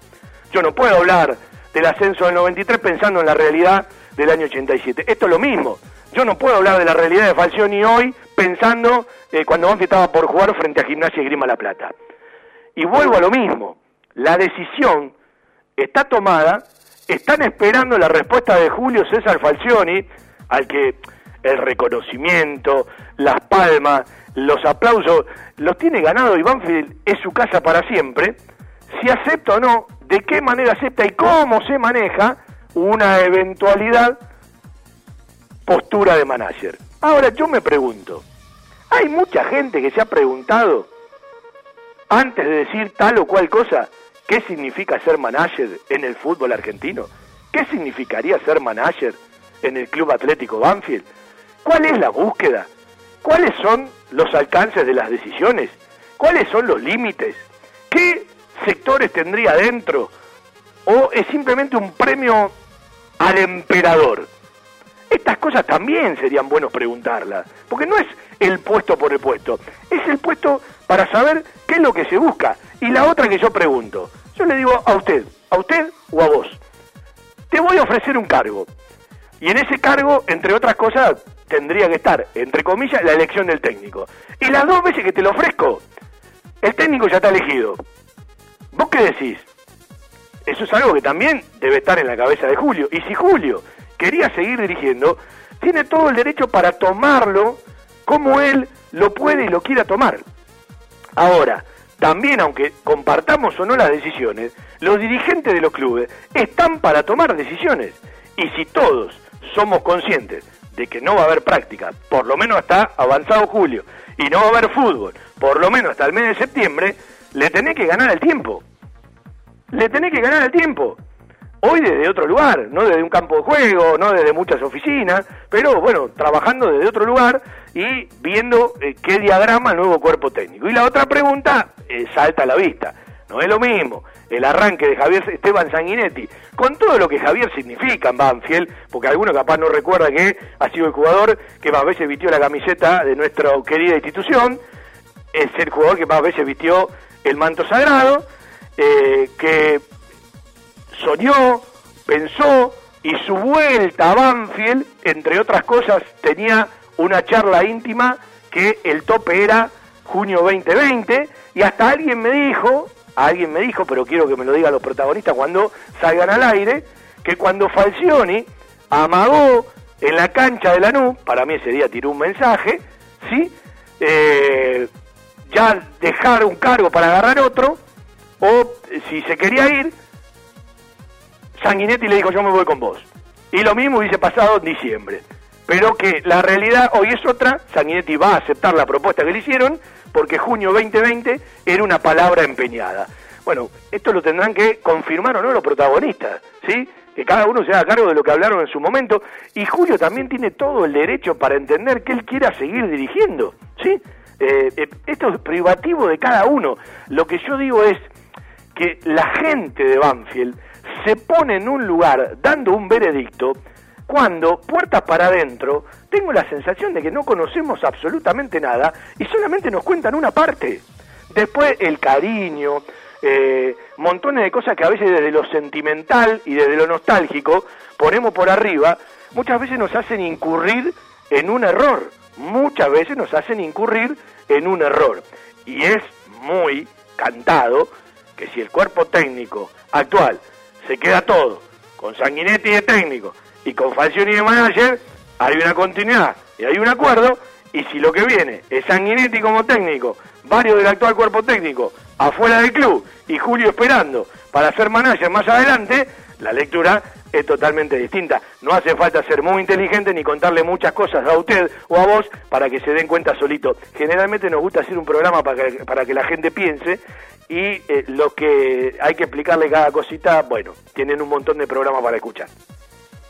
yo no puedo hablar del ascenso del 93 pensando en la realidad del año 87. Esto es lo mismo. Yo no puedo hablar de la realidad de Falcioni hoy pensando eh, cuando Banfield estaba por jugar frente a Gimnasia y Grima La Plata. Y vuelvo a lo mismo. La decisión está tomada, están esperando la respuesta de Julio César Falcioni, al que el reconocimiento, las palmas, los aplausos, los tiene ganado y Banfield es su casa para siempre, si acepta o no de qué manera acepta y cómo se maneja una eventualidad postura de manager. Ahora yo me pregunto, hay mucha gente que se ha preguntado antes de decir tal o cual cosa, ¿qué significa ser manager en el fútbol argentino? ¿Qué significaría ser manager en el Club Atlético Banfield? ¿Cuál es la búsqueda? ¿Cuáles son los alcances de las decisiones? ¿Cuáles son los límites? ¿Qué sectores tendría dentro? ¿O es simplemente un premio al emperador? Estas cosas también serían buenos preguntarlas, porque no es el puesto por el puesto, es el puesto para saber qué es lo que se busca. Y la otra que yo pregunto, yo le digo a usted, a usted o a vos, te voy a ofrecer un cargo. Y en ese cargo, entre otras cosas, tendría que estar, entre comillas, la elección del técnico. Y las dos veces que te lo ofrezco, el técnico ya está elegido. ¿Vos qué decís? Eso es algo que también debe estar en la cabeza de Julio. Y si Julio quería seguir dirigiendo, tiene todo el derecho para tomarlo como él lo puede y lo quiera tomar. Ahora, también aunque compartamos o no las decisiones, los dirigentes de los clubes están para tomar decisiones. Y si todos somos conscientes de que no va a haber práctica, por lo menos hasta avanzado julio, y no va a haber fútbol, por lo menos hasta el mes de septiembre, le tenés que ganar el tiempo. Le tenés que ganar el tiempo. Hoy desde otro lugar, no desde un campo de juego, no desde muchas oficinas, pero bueno, trabajando desde otro lugar y viendo eh, qué diagrama el nuevo cuerpo técnico. Y la otra pregunta eh, salta a la vista. No es lo mismo el arranque de Javier Esteban Sanguinetti, con todo lo que Javier significa en Banfield, porque alguno capaz no recuerda que ha sido el jugador que más veces vistió la camiseta de nuestra querida institución, es el jugador que más veces vistió el manto sagrado, eh, que soñó, pensó y su vuelta a Banfield, entre otras cosas, tenía una charla íntima que el tope era junio 2020 y hasta alguien me dijo, alguien me dijo, pero quiero que me lo digan los protagonistas cuando salgan al aire, que cuando Falcioni amagó en la cancha de la NU, para mí ese día tiró un mensaje, ¿sí? Eh, ya dejar un cargo para agarrar otro, o si se quería ir, Sanguinetti le dijo yo me voy con vos. Y lo mismo hubiese pasado en diciembre. Pero que la realidad hoy es otra, Sanguinetti va a aceptar la propuesta que le hicieron, porque junio 2020 era una palabra empeñada. Bueno, esto lo tendrán que confirmar o no los protagonistas, ¿sí? Que cada uno se haga cargo de lo que hablaron en su momento. Y Julio también tiene todo el derecho para entender que él quiera seguir dirigiendo, ¿sí? Eh, eh, esto es privativo de cada uno. Lo que yo digo es que la gente de Banfield se pone en un lugar dando un veredicto cuando, puertas para adentro, tengo la sensación de que no conocemos absolutamente nada y solamente nos cuentan una parte. Después el cariño, eh, montones de cosas que a veces desde lo sentimental y desde lo nostálgico ponemos por arriba, muchas veces nos hacen incurrir en un error, muchas veces nos hacen incurrir en un error. Y es muy cantado que si el cuerpo técnico actual se queda todo con Sanguinetti de técnico y con Falcioni de manager, hay una continuidad y hay un acuerdo, y si lo que viene es Sanguinetti como técnico, varios del actual cuerpo técnico afuera del club y Julio esperando para ser manager más adelante, la lectura es totalmente distinta. No hace falta ser muy inteligente ni contarle muchas cosas a usted o a vos para que se den cuenta solito. Generalmente nos gusta hacer un programa para que, para que la gente piense y eh, lo que hay que explicarle cada cosita, bueno, tienen un montón de programas para escuchar.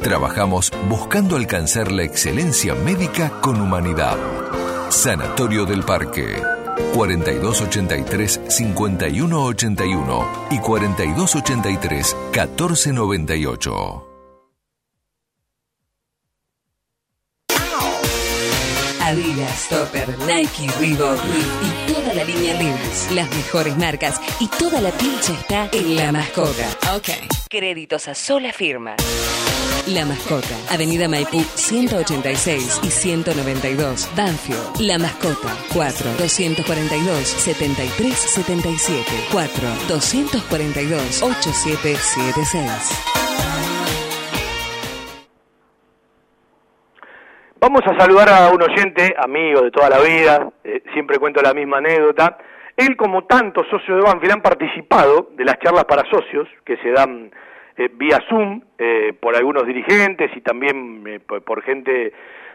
trabajamos buscando alcanzar la excelencia médica con humanidad. Sanatorio del Parque. 4283-5181 y 4283-1498. Adidas, Topper, Nike, Reebok y toda la línea Levi's. Las mejores marcas y toda la pincha está en La Mascota. Ok. Créditos a sola firma. La Mascota, Avenida Maipú 186 y 192, Banfield. La Mascota, 4 242 7377 4 242 8776. Vamos a saludar a un oyente, amigo de toda la vida, eh, siempre cuento la misma anécdota. Él, como tantos socios de Banfield, han participado de las charlas para socios que se dan eh, vía Zoom eh, por algunos dirigentes y también por, por gente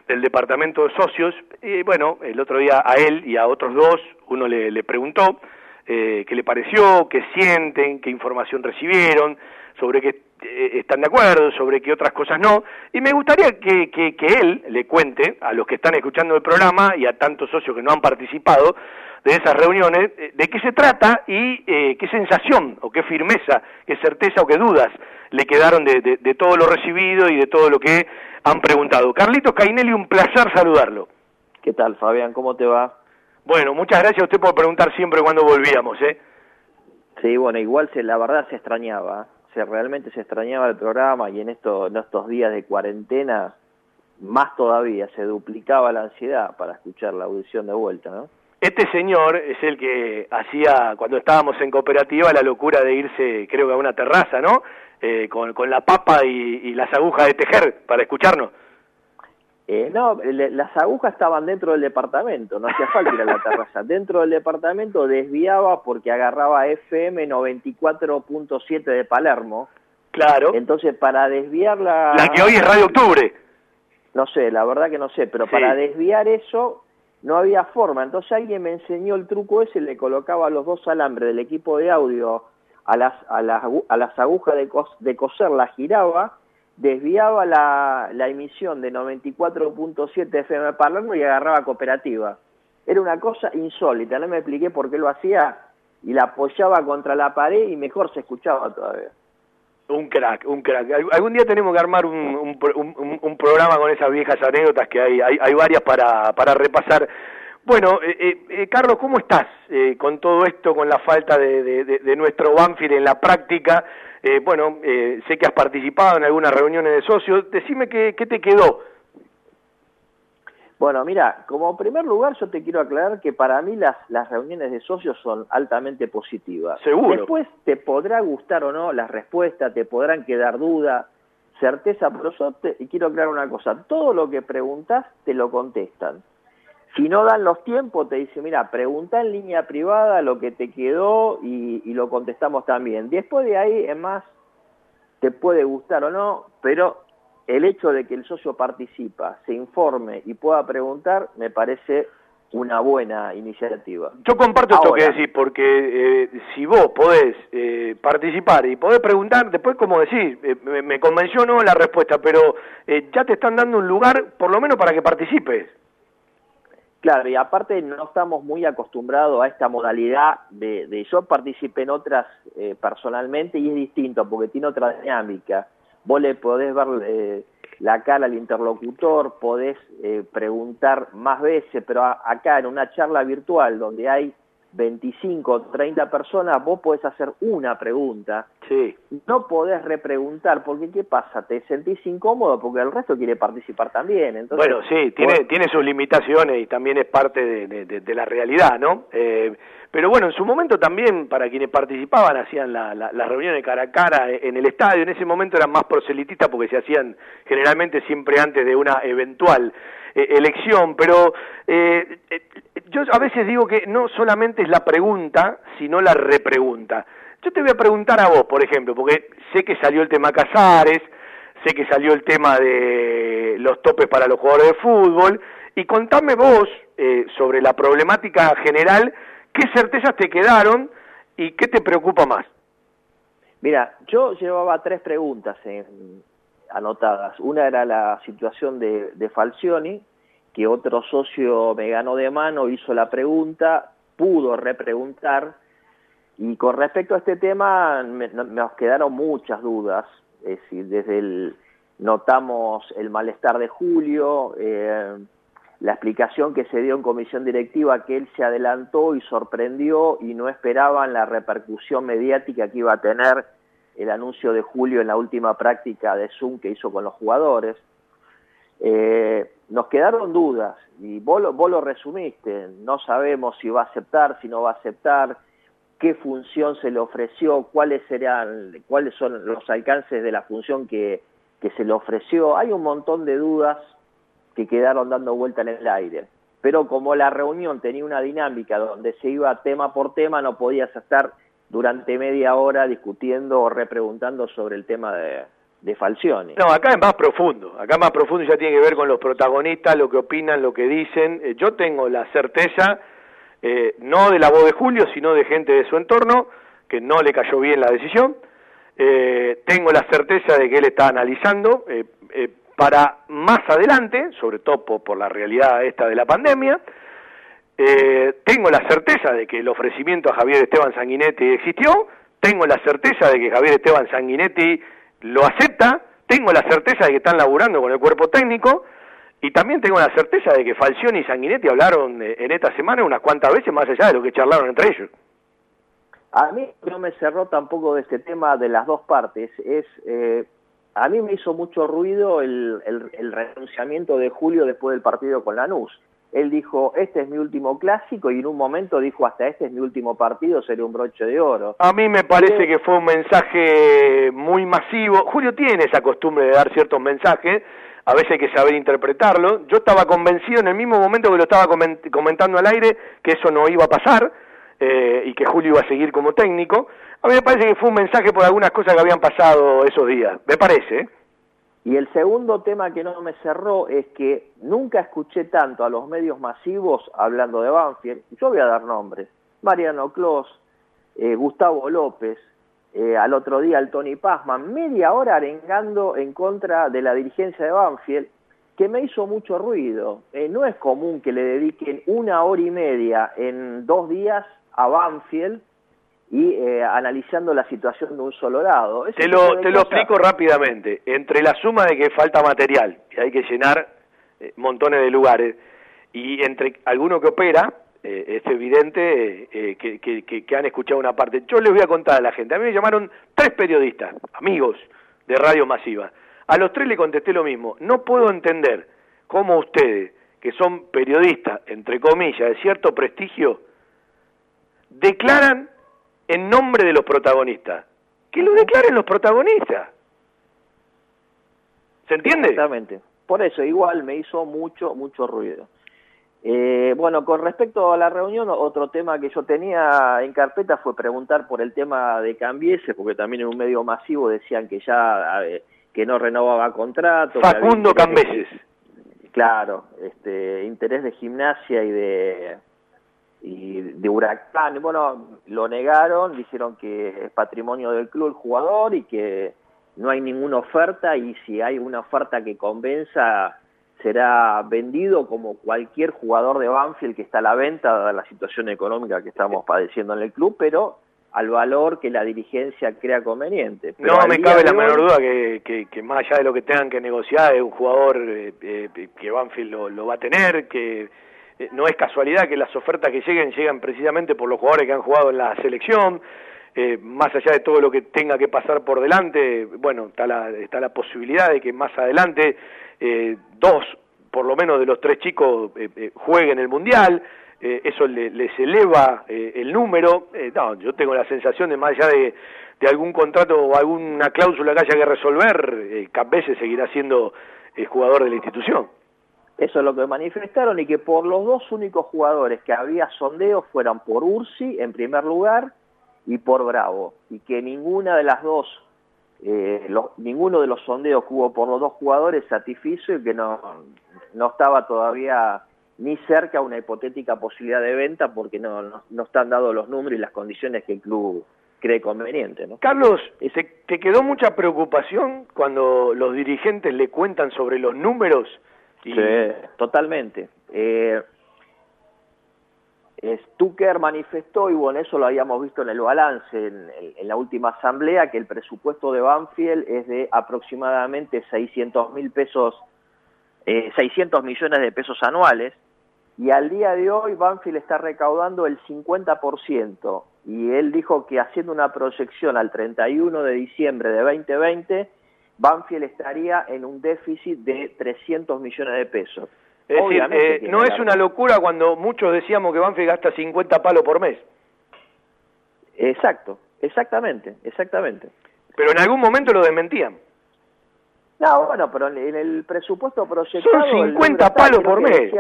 del departamento de socios. Y bueno, el otro día a él y a otros dos, uno le, le preguntó eh, qué le pareció, qué sienten, qué información recibieron, sobre qué eh, están de acuerdo, sobre qué otras cosas no. Y me gustaría que, que, que él le cuente a los que están escuchando el programa y a tantos socios que no han participado, de esas reuniones, eh, de qué se trata y eh, qué sensación o qué firmeza, qué certeza o qué dudas le quedaron de, de, todo lo recibido y de todo lo que han preguntado. Carlitos Cainelli, un placer saludarlo. ¿Qué tal, Fabián? ¿Cómo te va? Bueno, muchas gracias a usted por preguntar siempre cuando volvíamos, ¿eh? Sí, bueno, igual se, la verdad se extrañaba, se realmente se extrañaba el programa y en, esto, en estos días de cuarentena más todavía se duplicaba la ansiedad para escuchar la audición de vuelta, ¿no? Este señor es el que hacía, cuando estábamos en cooperativa, la locura de irse, creo que a una terraza, ¿no? Eh, con, con, la papa y, las agujas de tejer para escucharnos. Eh, no, las agujas estaban dentro del departamento, no hacía falta ir a la terraza. Dentro del departamento desviaba porque agarraba FM 94.7 de Palermo. Claro. Entonces, para desviar la... La que hoy es Radio Octubre. No sé, la verdad que no sé, pero para desviar eso no había forma. Entonces alguien me enseñó el truco ese, le colocaba los dos alambres del equipo de audio a las, a las, a las agujas de, de coser, la giraba, desviaba la, la emisión de 94.7 FM Palermo y agarraba cooperativa. Era una cosa insólita, no me expliqué por qué lo hacía y la apoyaba contra la pared y mejor se escuchaba todavía. Un crack, un crack. Algún día tenemos que armar un, un, programa con esas viejas anécdotas que hay, hay, hay varias para, para repasar. Bueno, eh, eh, eh Carlos, ¿cómo estás eh, con todo esto, con la falta de, de, de nuestro Banfield en la práctica? Eh, bueno, sé que has participado en algunas reuniones de socios. Decime qué, qué te quedó bueno, mira, como primer lugar yo te quiero aclarar que para mí las, las reuniones de socios son altamente positivas. Seguro. Después te podrá gustar o no la respuesta, te podrán quedar dudas, certeza, pero yo te y quiero aclarar una cosa, todo lo que preguntas te lo contestan. Si no dan los tiempos, te dice, mira, pregunta en línea privada lo que te quedó y, y lo contestamos también. Después de ahí, es más, te puede gustar o no, pero el hecho de que el socio participa, se informe y pueda preguntar, me parece una buena iniciativa. Yo comparto esto que decís, porque eh, si vos podés eh, participar y podés preguntar, después como decís, eh, me, convenció no la respuesta, pero ya te están dando un lugar por lo menos para que participes. Claro, y aparte no estamos muy acostumbrados a esta modalidad de, de yo participé en otras personalmente y es distinto porque tiene otra dinámica vos le podés ver eh, la cara al interlocutor, podés eh, preguntar más veces, pero acá en una charla virtual donde hay 25 o 30 personas, vos podés hacer una pregunta. Sí. No podés repreguntar, porque ¿qué pasa? Te sentís incómodo porque el resto quiere participar también. Entonces, bueno, sí, tiene, tiene sus limitaciones y también es parte de, de, la realidad, ¿no? Eh, pero bueno, en su momento también para quienes participaban hacían las la, reuniones cara a cara en el estadio, en ese momento eran más proselitistas porque se hacían generalmente siempre antes de una eventual eh, elección, pero eh, eh, yo a veces digo que no solamente es la pregunta, sino la repregunta. Yo te voy a preguntar a vos, por ejemplo, porque sé que salió el tema Casares, sé que salió el tema de los topes para los jugadores de fútbol, y contame vos sobre la problemática general ¿Qué certezas te quedaron y qué te preocupa más? Mira, yo llevaba tres preguntas anotadas. Una era la situación de, de Falcioni, que otro socio me ganó de mano, hizo la pregunta, pudo repreguntar, y con respecto a este tema me, nos quedaron muchas dudas, es decir, desde el notamos el malestar de Julio, eh, la explicación que se dio en comisión directiva que él se adelantó y sorprendió y no esperaban la repercusión mediática que iba a tener el anuncio de Julio en la última práctica de Zoom que hizo con los jugadores. Eh, nos quedaron dudas y vos lo, vos lo resumiste, no sabemos si va a aceptar, si no va a aceptar, qué función se le ofreció, cuáles serían, cuáles son los alcances de la función que, que se le ofreció. Hay un montón de dudas que quedaron dando vuelta en el aire. Pero como la reunión tenía una dinámica donde se iba tema por tema, no podías estar durante media hora discutiendo o repreguntando sobre el tema de, de Falcioni. No, acá es más profundo, acá más profundo ya tiene que ver con los protagonistas, lo que opinan, lo que dicen. Eh, yo tengo la certeza, eh, no de la voz de Julio, sino de gente de su entorno, que no le cayó bien la decisión. Eh, tengo la certeza de que él está analizando para más adelante, sobre todo por, la realidad esta de la pandemia. Tengo la certeza de que el ofrecimiento a Javier Esteban Sanguinetti existió, tengo la certeza de que Javier Esteban Sanguinetti lo acepta, tengo la certeza de que están laburando con el cuerpo técnico y también tengo la certeza de que Falcioni y Sanguinetti hablaron eh, en esta semana unas cuantas veces más allá de lo que charlaron entre ellos. A mí no me cerró tampoco de este tema de las dos partes. Es, eh, a mí me hizo mucho ruido el, el renunciamiento de Julio después del partido con Lanús él dijo, este es mi último clásico y en un momento dijo, hasta este es mi último partido, sería un broche de oro. A mí me parece que fue un mensaje muy masivo. Julio tiene esa costumbre de dar ciertos mensajes, a veces hay que saber interpretarlo. Yo estaba convencido en el mismo momento que lo estaba comentando al aire que eso no iba a pasar eh, y que Julio iba a seguir como técnico. A mí me parece que fue un mensaje por algunas cosas que habían pasado esos días, me parece. Y el segundo tema que no me cerró es que nunca escuché tanto a los medios masivos hablando de Banfield. Yo voy a dar nombres. Mariano Clos, eh, Gustavo López, eh, al otro día el Tony Pazman, media hora arengando en contra de la dirigencia de Banfield, que me hizo mucho ruido. Eh, no es común que le dediquen una hora y media en dos días a Banfield y eh, analizando la situación de un solo lado. te lo, te lo explico rápidamente. Entre la suma de que falta material y hay que llenar eh, montones de lugares, y entre alguno que opera, eh, es evidente que, que, que, han escuchado una parte. Yo les voy a contar a la gente. A mí me llamaron tres periodistas, amigos de Radio Masiva. A los tres le contesté lo mismo. No puedo entender cómo ustedes, que son periodistas, entre comillas, de cierto prestigio, declaran en nombre de los protagonistas. Que lo declaren los protagonistas. ¿Se entiende? Exactamente. Por eso, igual me hizo mucho, mucho ruido. Eh, bueno, con respecto a la reunión, otro tema que yo tenía en carpeta fue preguntar por el tema de Cambiese, porque también en un medio masivo decían que ya que no renovaba contrato. Facundo Cambises. Claro, este, interés de gimnasia y de y de Huracán, bueno, lo negaron, dijeron que es patrimonio del club el jugador y que no hay ninguna oferta y si hay una oferta que convenza será vendido como cualquier jugador de Banfield que está a la venta dada la situación económica que estamos padeciendo en el club, pero al valor que la dirigencia crea conveniente. no me cabe la menor duda que, que, más allá de lo que tengan que negociar es un jugador eh, eh, que Banfield lo, lo va a tener, que eh, no es casualidad que las ofertas que lleguen llegan precisamente por los jugadores que han jugado en la selección, eh, más allá de todo lo que tenga que pasar por delante, bueno, está la, está la posibilidad de que más adelante eh, dos, por lo menos de los tres chicos, jueguen el Mundial, eso les eleva el número, no, yo tengo la sensación de más allá de, de algún contrato o alguna cláusula que haya que resolver, eh, seguirá siendo jugador de la institución. Eso es lo que manifestaron y que por los dos únicos jugadores que había sondeos fueran por Ursi en primer lugar y por Bravo y que ninguna de las dos eh, ninguno de los sondeos que hubo por los dos jugadores satisfizo y que no, no estaba todavía ni cerca a una hipotética posibilidad de venta porque no, no, están dados los números y las condiciones que el club cree conveniente. ¿no? Carlos, ¿te quedó mucha preocupación cuando los dirigentes le cuentan sobre los números Sí, totalmente. Eh, Stucker manifestó, y bueno, eso lo habíamos visto en el balance, en, la última asamblea, que el presupuesto de Banfield es de aproximadamente 600 mil pesos, eh, 600 millones de pesos anuales, y al día de hoy Banfield está recaudando el 50%, y él dijo que haciendo una proyección al 31 de diciembre de 2020, Banfield estaría en un déficit de 300 millones de pesos. Es decir, eh, no es una locura cuando muchos decíamos que Banfield gasta 50 palos por mes. Exacto, exactamente, exactamente. Pero en algún momento lo desmentían. No, bueno, pero en el presupuesto proyectado... Son 50 palos por mes.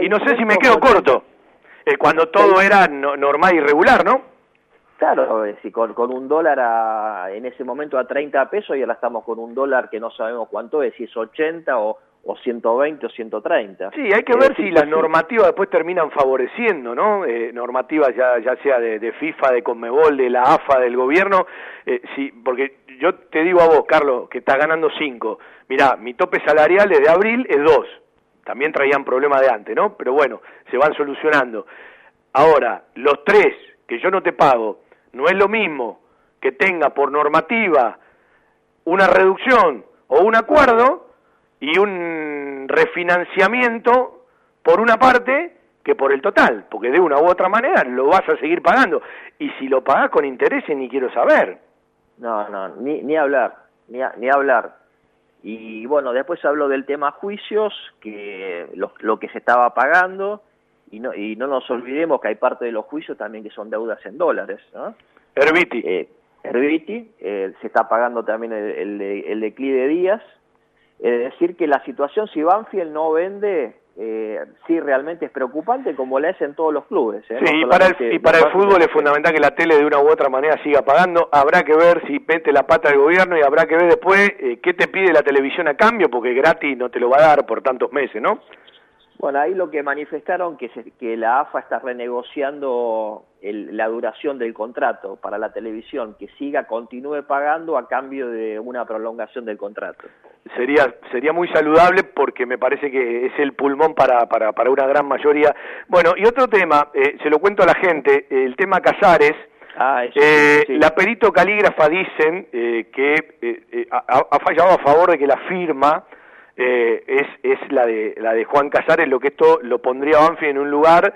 Y no sé si me quedo corto. Eh, cuando todo era normal y regular, ¿no? Claro, si con, con un dólar a, en ese momento a 30 pesos y ahora estamos con un dólar que no sabemos cuánto es, si es 80 o, o 120 o 130. Sí, hay que ver si las normativas después terminan favoreciendo, ¿no? Eh, normativas ya, ya sea de, de, FIFA, de Conmebol, de la AFA, del gobierno, eh, sí, porque yo te digo a vos, Carlos, que estás ganando 5. Mirá, mi tope salarial desde abril es 2. También traían problemas de antes, ¿no? Pero bueno, se van solucionando. Ahora, los tres que yo no te pago, no es lo mismo que tenga por normativa una reducción o un acuerdo y un refinanciamiento por una parte que por el total, porque de una u otra manera lo vas a seguir pagando. Y si lo pagás con intereses ni quiero saber. No, no, ni, ni hablar, ni, ni hablar. Y bueno, después habló del tema juicios, que lo que se estaba pagando, y no, y no nos olvidemos que hay parte de los juicios también que son deudas en dólares. ¿no? Herbiti. Eh, Herbiti, eh, se está pagando también el, el, el declive de días, es decir, que la situación, si Banfield no vende, eh, sí realmente es preocupante, como la es en todos los clubes. ¿eh? Sí, no y para el, y para el fútbol es fundamental que la tele de una u otra manera siga pagando. Habrá que ver si mete la pata del gobierno y habrá que ver después eh, qué te pide la televisión a cambio, porque gratis no te lo va a dar por tantos meses, ¿no? Bueno, ahí lo que manifestaron que, se, que la AFA está renegociando el, la duración del contrato para la televisión, que siga, continúe pagando a cambio de una prolongación del contrato. Sería, sería muy saludable porque me parece que es el pulmón para, para, para una gran mayoría. Bueno, y otro tema, eh, se lo cuento a la gente, el tema Casares. Ah, eso, eh, sí. La perito calígrafa dicen eh, que ha, ha fallado a favor de que la firma eh, es, es la de la de Juan Casares, lo que esto lo pondría a Banfield en un lugar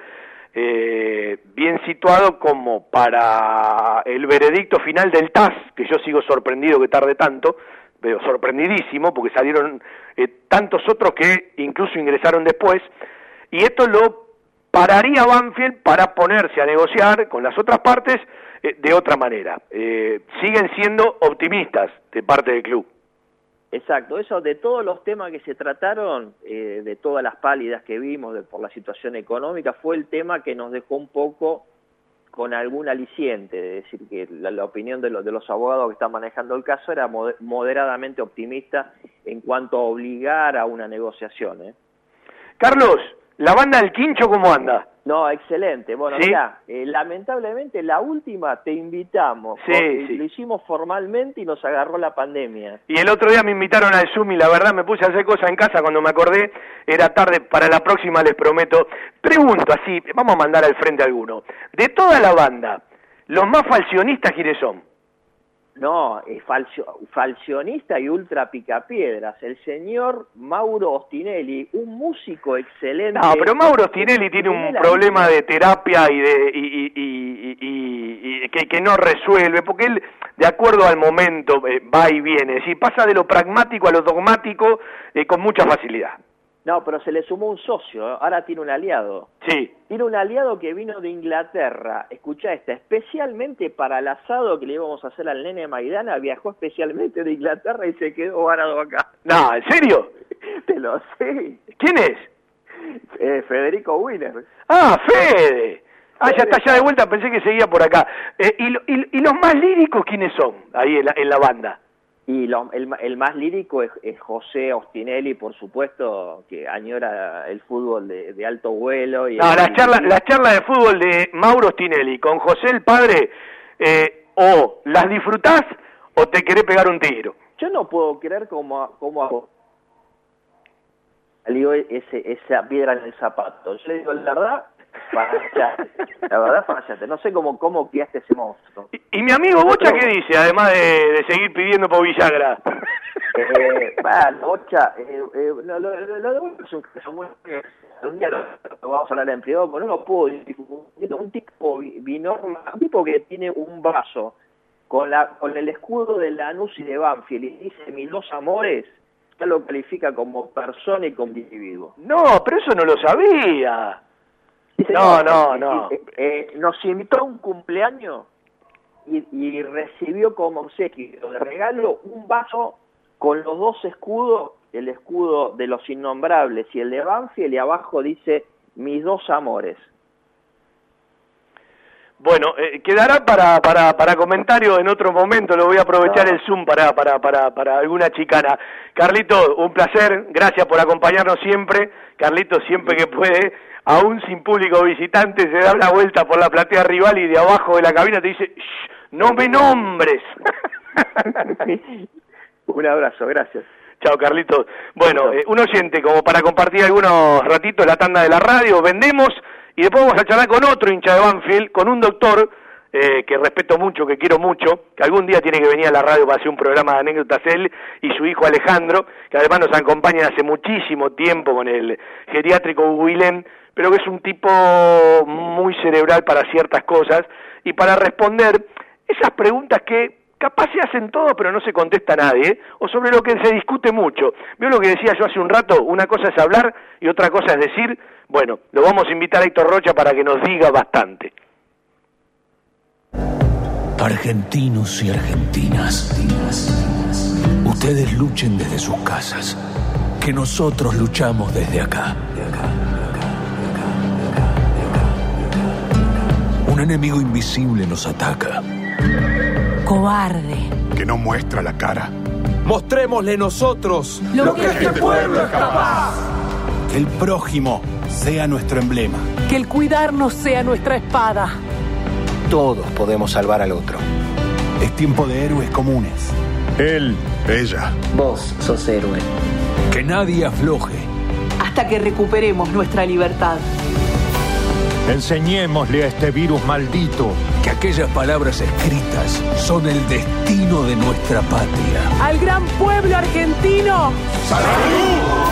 eh, bien situado como para el veredicto final del TAS, que yo sigo sorprendido que tarde tanto, pero sorprendidísimo porque salieron eh, tantos otros que incluso ingresaron después, y esto lo pararía Banfield para ponerse a negociar con las otras partes eh, de otra manera. Eh, siguen siendo optimistas de parte del club. Exacto, eso de todos los temas que se trataron, eh, de todas las pálidas que vimos de, por la situación económica, fue el tema que nos dejó un poco con algún aliciente, es decir, que la, opinión de, lo, de, los abogados que están manejando el caso era moder, moderadamente optimista en cuanto a obligar a una negociación. ¿eh? Carlos, ¿la banda del Quincho cómo anda? No, excelente. Bueno, ¿Sí? mira, eh, lamentablemente la última te invitamos. Sí, sí, Lo hicimos formalmente y nos agarró la pandemia. Y el otro día me invitaron al Zoom y la verdad me puse a hacer cosas en casa cuando me acordé. Era tarde, para la próxima les prometo. Pregunto así, vamos a mandar al frente alguno. De toda la banda, ¿los más falsionistas quiénes son? No, es falso, falsionista y ultra picapiedras. El señor Mauro Ostinelli, un músico excelente. No, pero Mauro Ostinelli tiene un problema de terapia y de y, y, y, y que, que, no resuelve, porque él, de acuerdo al momento, eh, va y viene. Es decir, pasa de lo pragmático a lo dogmático eh, con mucha facilidad. No, pero se le sumó un socio, ¿eh? ahora tiene un aliado. Sí. Tiene un aliado que vino de Inglaterra, escucha esta, especialmente para el asado que le íbamos a hacer al nene Maidana, viajó especialmente de Inglaterra y se quedó varado acá. No, ¿en serio? Te lo sé. ¿Quién es? Eh, Federico Wiener. Ah, Fede. Ah, ya está ya de vuelta, pensé que seguía por acá. Eh, y, y, ¿Y los más líricos quiénes son ahí en la, en la banda? Y lo, el, el, más lírico es, es, José Ostinelli, por supuesto, que añora el fútbol de, de alto vuelo. Y no, la charla, la charla de fútbol de Mauro Ostinelli con José el padre, eh, o las disfrutás o te querés pegar un tiro. Yo no puedo creer cómo, cómo salió ese, esa piedra en el zapato. Yo le digo, la verdad, fallate. La verdad, fallate. No sé cómo, cómo criaste ese monstruo. ¿Y, y mi amigo Bocha qué dice, además de, de seguir pidiendo por Villagra? Eh, bueno, Bocha, eh, eh, lo, lo, lo, de Bocha es un caso muy... Un día lo, lo, vamos a hablar en privado, pero no lo puedo Un tipo binorma, un tipo que tiene un vaso con, la, con el escudo de Lanús y de Banfield y dice mis dos amores, ya lo califica como persona y como individuo. No, pero eso no lo sabía. No, no, no. Eh, eh, nos invitó a un cumpleaños y, y, recibió como obsequio de regalo un vaso con los dos escudos, el escudo de los innombrables y el de Banfield, y abajo dice mis dos amores. Bueno, eh, quedará para, para, para comentario en otro momento, lo voy a aprovechar el Zoom para, para, para, para alguna chicana. Carlito, un placer, gracias por acompañarnos siempre. Carlito siempre que puede, aún sin público visitante, se da una vuelta por la platea rival y de abajo de la cabina te dice, Shh, no me nombres. un abrazo, gracias. Chao, Carlitos. Bueno, eh, un oyente, como para compartir algunos ratitos la tanda de la radio, vendemos y después vamos a charlar con otro hincha de Banfield, con un doctor eh, que respeto mucho, que quiero mucho, que algún día tiene que venir a la radio para hacer un programa de anécdotas él y su hijo Alejandro, que además nos acompañan hace muchísimo tiempo con el geriátrico Willem, pero que es un tipo muy cerebral para ciertas cosas y para responder esas preguntas que capaz se hacen todo pero no se contesta nadie, ¿eh? o sobre lo que se discute mucho. Veo lo que decía yo hace un rato? Una cosa es hablar y otra cosa es decir. Bueno, lo vamos a invitar a Héctor Rocha para que nos diga bastante. Argentinos y argentinas, ustedes luchen desde sus casas, que nosotros luchamos desde acá. Un enemigo invisible nos ataca. Cobarde. Que no muestra la cara. Mostrémosle nosotros lo, que, este pueblo es capaz. Que el prójimo sea nuestro emblema. Que el cuidarnos sea nuestra espada. Todos podemos salvar al otro. Es tiempo de héroes comunes. Él, ella. Vos sos héroe. Que nadie afloje. Hasta que recuperemos nuestra libertad. Enseñémosle a este virus maldito que aquellas palabras escritas son el destino de nuestra patria. Al gran pueblo argentino. ¡Salud!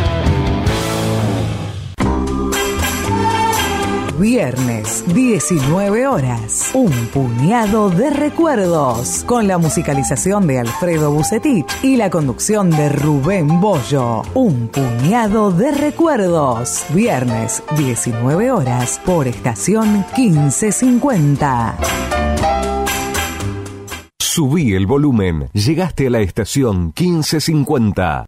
Viernes, 19 horas. Un puñado de recuerdos. Con la musicalización de Alfredo Bucetich y la conducción de Rubén Bollo. Un puñado de recuerdos. Viernes, 19 horas. Por estación 1550. Subí el volumen. Llegaste a la estación 1550.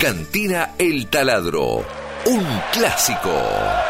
Cantina El Taladro, un clásico.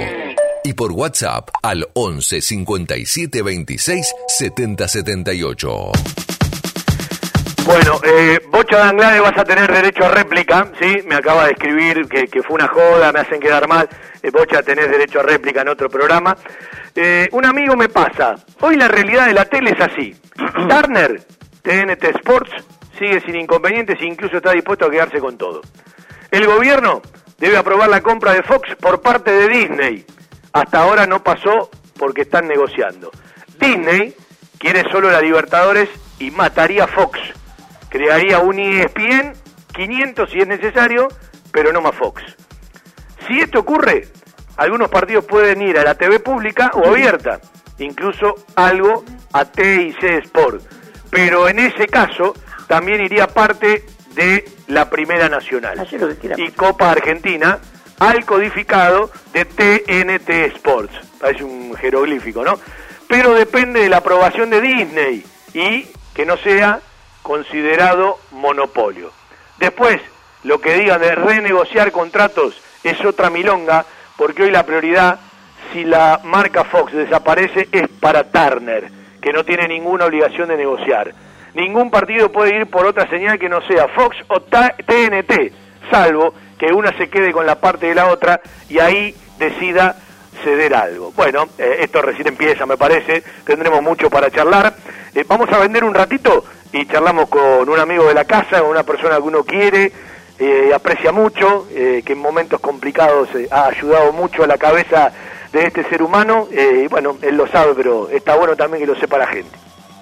y por WhatsApp al 11 57 26 70 78. Bueno, eh, Bocha de Anglade vas a tener derecho a réplica, ¿sí? Me acaba de escribir que, que fue una joda, me hacen quedar mal. Eh, Bocha, tenés derecho a réplica en otro programa. Eh, un amigo me pasa, hoy la realidad de la tele es así. Turner, TNT Sports, sigue sin inconvenientes e incluso está dispuesto a quedarse con todo. El gobierno debe aprobar la compra de Fox por parte de Disney. Hasta ahora no pasó porque están negociando. Disney quiere solo la Libertadores y mataría a Fox. Crearía un ESPN 500 si es necesario, pero no más Fox. Si esto ocurre, algunos partidos pueden ir a la TV pública o abierta, incluso algo a TIC Sport. Pero en ese caso también iría parte de la Primera Nacional y Copa Argentina al codificado de TNT Sports. Parece un jeroglífico, ¿no? pero depende de la aprobación de Disney y que no sea considerado monopolio. Después, lo que digan de renegociar contratos es otra milonga, porque hoy la prioridad, si la marca Fox desaparece, es para Turner, que no tiene ninguna obligación de negociar. Ningún partido puede ir por otra señal que no sea Fox o TNT, salvo que una se quede con la parte de la otra y ahí decida ceder algo. Bueno, eh, esto recién empieza, me parece, tendremos mucho para charlar. Eh, vamos a vender un ratito y charlamos con un amigo de la casa, una persona que uno quiere, eh, aprecia mucho, que en momentos complicados ha ayudado mucho a la cabeza de este ser humano, y bueno, él lo sabe, pero está bueno también que lo sepa la gente.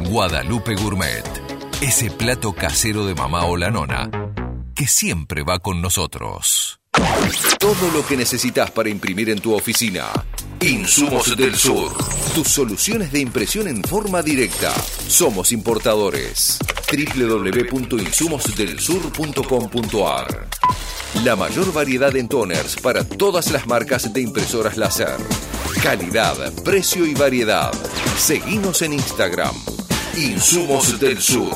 Guadalupe Gourmet. Ese plato casero de mamá o la nona que siempre va con nosotros. Todo lo que necesitas para imprimir en tu oficina. Insumos del Sur. Tus soluciones de impresión en forma directa. Somos importadores. www.insumosdelsur.com.ar La mayor variedad en toners para todas las marcas de impresoras láser. Calidad, precio y variedad. Seguimos en Instagram. Insumos del Sur.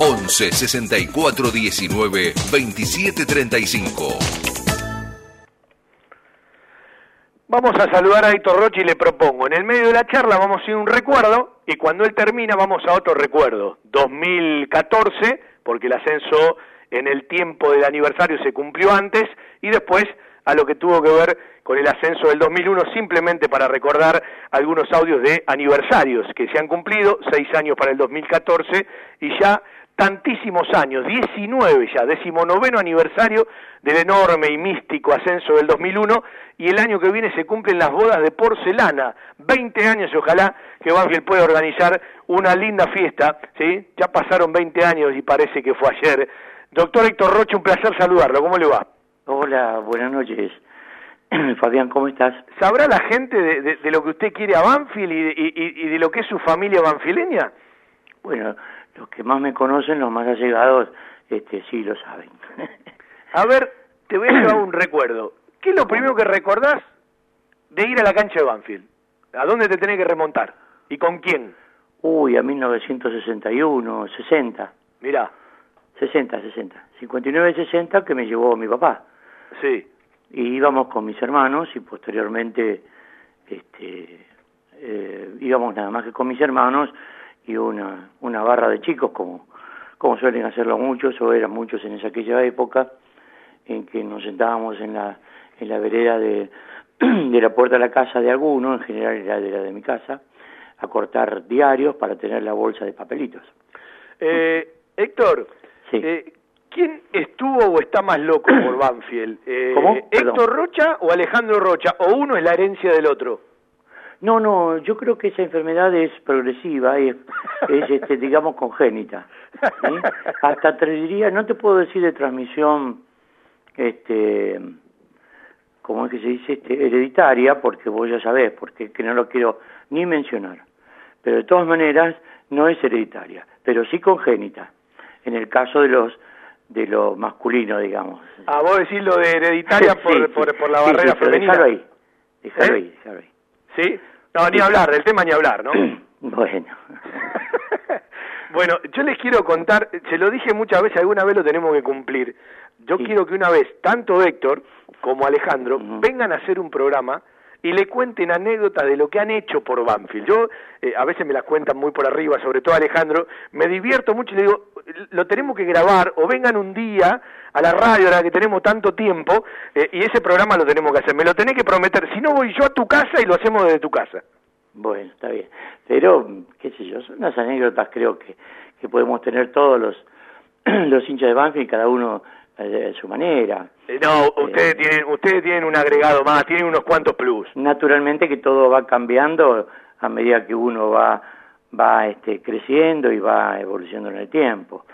11 64 19 27 35. Vamos a saludar a Héctor Roche y le propongo, en el medio de la charla vamos a ir a un recuerdo y cuando él termina vamos a otro recuerdo. 2014, porque el ascenso en el tiempo del aniversario se cumplió antes y después a lo que tuvo que ver con el ascenso del 2001, simplemente para recordar algunos audios de aniversarios que se han cumplido, seis años para el 2014 y ya tantísimos años, 19 ya, decimonoveno aniversario del enorme y místico ascenso del 2001 y el año que viene se cumplen las bodas de porcelana, 20 años y ojalá que Banfield pueda organizar una linda fiesta, ¿sí? Ya pasaron 20 años y parece que fue ayer. Doctor Héctor Roche, un placer saludarlo, ¿cómo le va? Hola, buenas noches. Fabián, ¿cómo estás? ¿Sabrá la gente de, de, de lo que usted quiere a Banfield y de, y, y de lo que es su familia banfileña? Bueno, los que más me conocen, los más allegados, este, sí lo saben. a ver, te voy a llevar un recuerdo. ¿Qué es lo primero que recordás de ir a la cancha de Banfield? ¿A dónde te tenés que remontar? ¿Y con quién? Uy, a 1961, 60. Mirá. 60, 60. 59, 60 que me llevó mi papá. Sí. Y íbamos con mis hermanos y posteriormente este, eh, íbamos nada más que con mis hermanos y una, una barra de chicos como, como suelen hacerlo muchos o eran muchos en esa aquella época en que nos sentábamos en la, en la vereda de, de la puerta de la casa de alguno, en general era de la de mi casa, a cortar diarios para tener la bolsa de papelitos. Eh, Héctor, sí. eh, ¿quién estuvo o está más loco por Banfield? Eh, ¿Cómo? ¿Héctor Perdón. Rocha o Alejandro Rocha? ¿O uno es la herencia del otro? No, no, yo creo que esa enfermedad es progresiva y es, es este, digamos, congénita. ¿sí? Hasta te diría, no te puedo decir de transmisión, este, como es que se dice, este, hereditaria, porque vos ya sabés, porque que no lo quiero ni mencionar. Pero de todas maneras, no es hereditaria, pero sí congénita, en el caso de los de lo masculino, digamos. Ah, vos decís lo de hereditaria por, Sí, por, sí. por la barrera femenina. Déjalo ahí, déjalo ¿Eh? ahí, déjalo ahí. ¿Sí? No, ni hablar, del tema ni hablar, ¿no? Bueno. bueno, yo les quiero contar, se lo dije muchas veces, alguna vez lo tenemos que cumplir. Yo quiero que una vez, tanto Héctor como Alejandro, vengan a hacer un programa y le cuenten anécdotas de lo que han hecho por Banfield. Yo, eh, a veces me las cuentan muy por arriba, sobre todo Alejandro, me divierto mucho y le digo, lo tenemos que grabar o vengan un día a la radio, ahora que tenemos tanto tiempo, eh, y ese programa lo tenemos que hacer. Me lo tenés que prometer, si no voy yo a tu casa y lo hacemos desde tu casa. Bueno, está bien. Pero, qué sé yo, son unas anécdotas creo que, que podemos tener todos los, los hinchas de Banfield, cada uno de su manera. Eh, no, ustedes tienen ustedes tienen un agregado más, tienen unos cuantos plus. Naturalmente que todo va cambiando a medida que uno va, va este, creciendo y va evolucionando en el tiempo.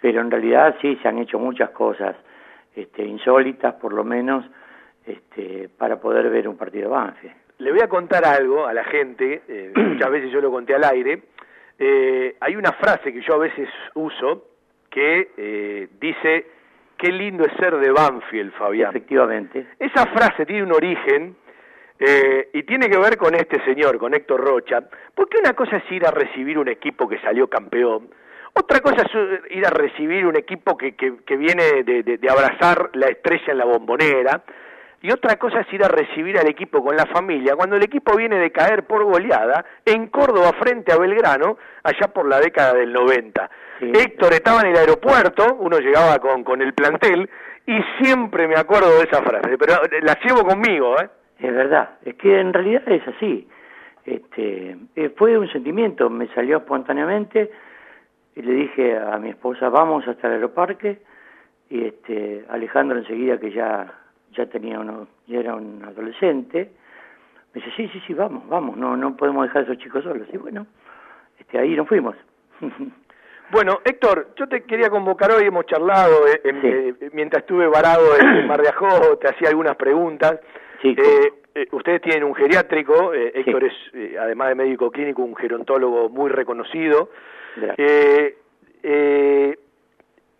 Pero en realidad sí se han hecho muchas cosas este, insólitas, por lo menos, este, para poder ver un partido Banfield. Le voy a contar algo a la gente, eh, muchas veces yo lo conté al aire. Eh, hay una frase que yo a veces uso que eh, dice, qué lindo es ser de Banfield, Fabián. Efectivamente. Esa frase tiene un origen eh, y tiene que ver con este señor, con Héctor Rocha, porque una cosa es ir a recibir un equipo que salió campeón, otra cosa es ir a recibir un equipo que, que, viene de, de, abrazar la estrella en la bombonera, y otra cosa es ir a recibir al equipo con la familia, cuando el equipo viene de caer por goleada en Córdoba frente a Belgrano, allá por la década del 90. Héctor estaba en el aeropuerto, uno llegaba con, con el plantel, y siempre me acuerdo de esa frase, pero la llevo conmigo, ¿eh? Es verdad, es que en realidad es así. Este, eh, fue un sentimiento, me salió espontáneamente y le dije a mi esposa, vamos hasta el aeroparque, y este, Alejandro enseguida que ya ya tenía uno, ya era un adolescente, me dice, sí, sí, sí, vamos, vamos, no, no podemos dejar a esos chicos solos. Y bueno, este, ahí nos fuimos. Bueno, Héctor, yo te quería convocar hoy, hemos charlado, eh, eh, mientras estuve varado en Mar de Ajó, te hacía algunas preguntas. Sí, eh, ustedes tienen un geriátrico, Héctor es, además de médico clínico, un gerontólogo muy reconocido.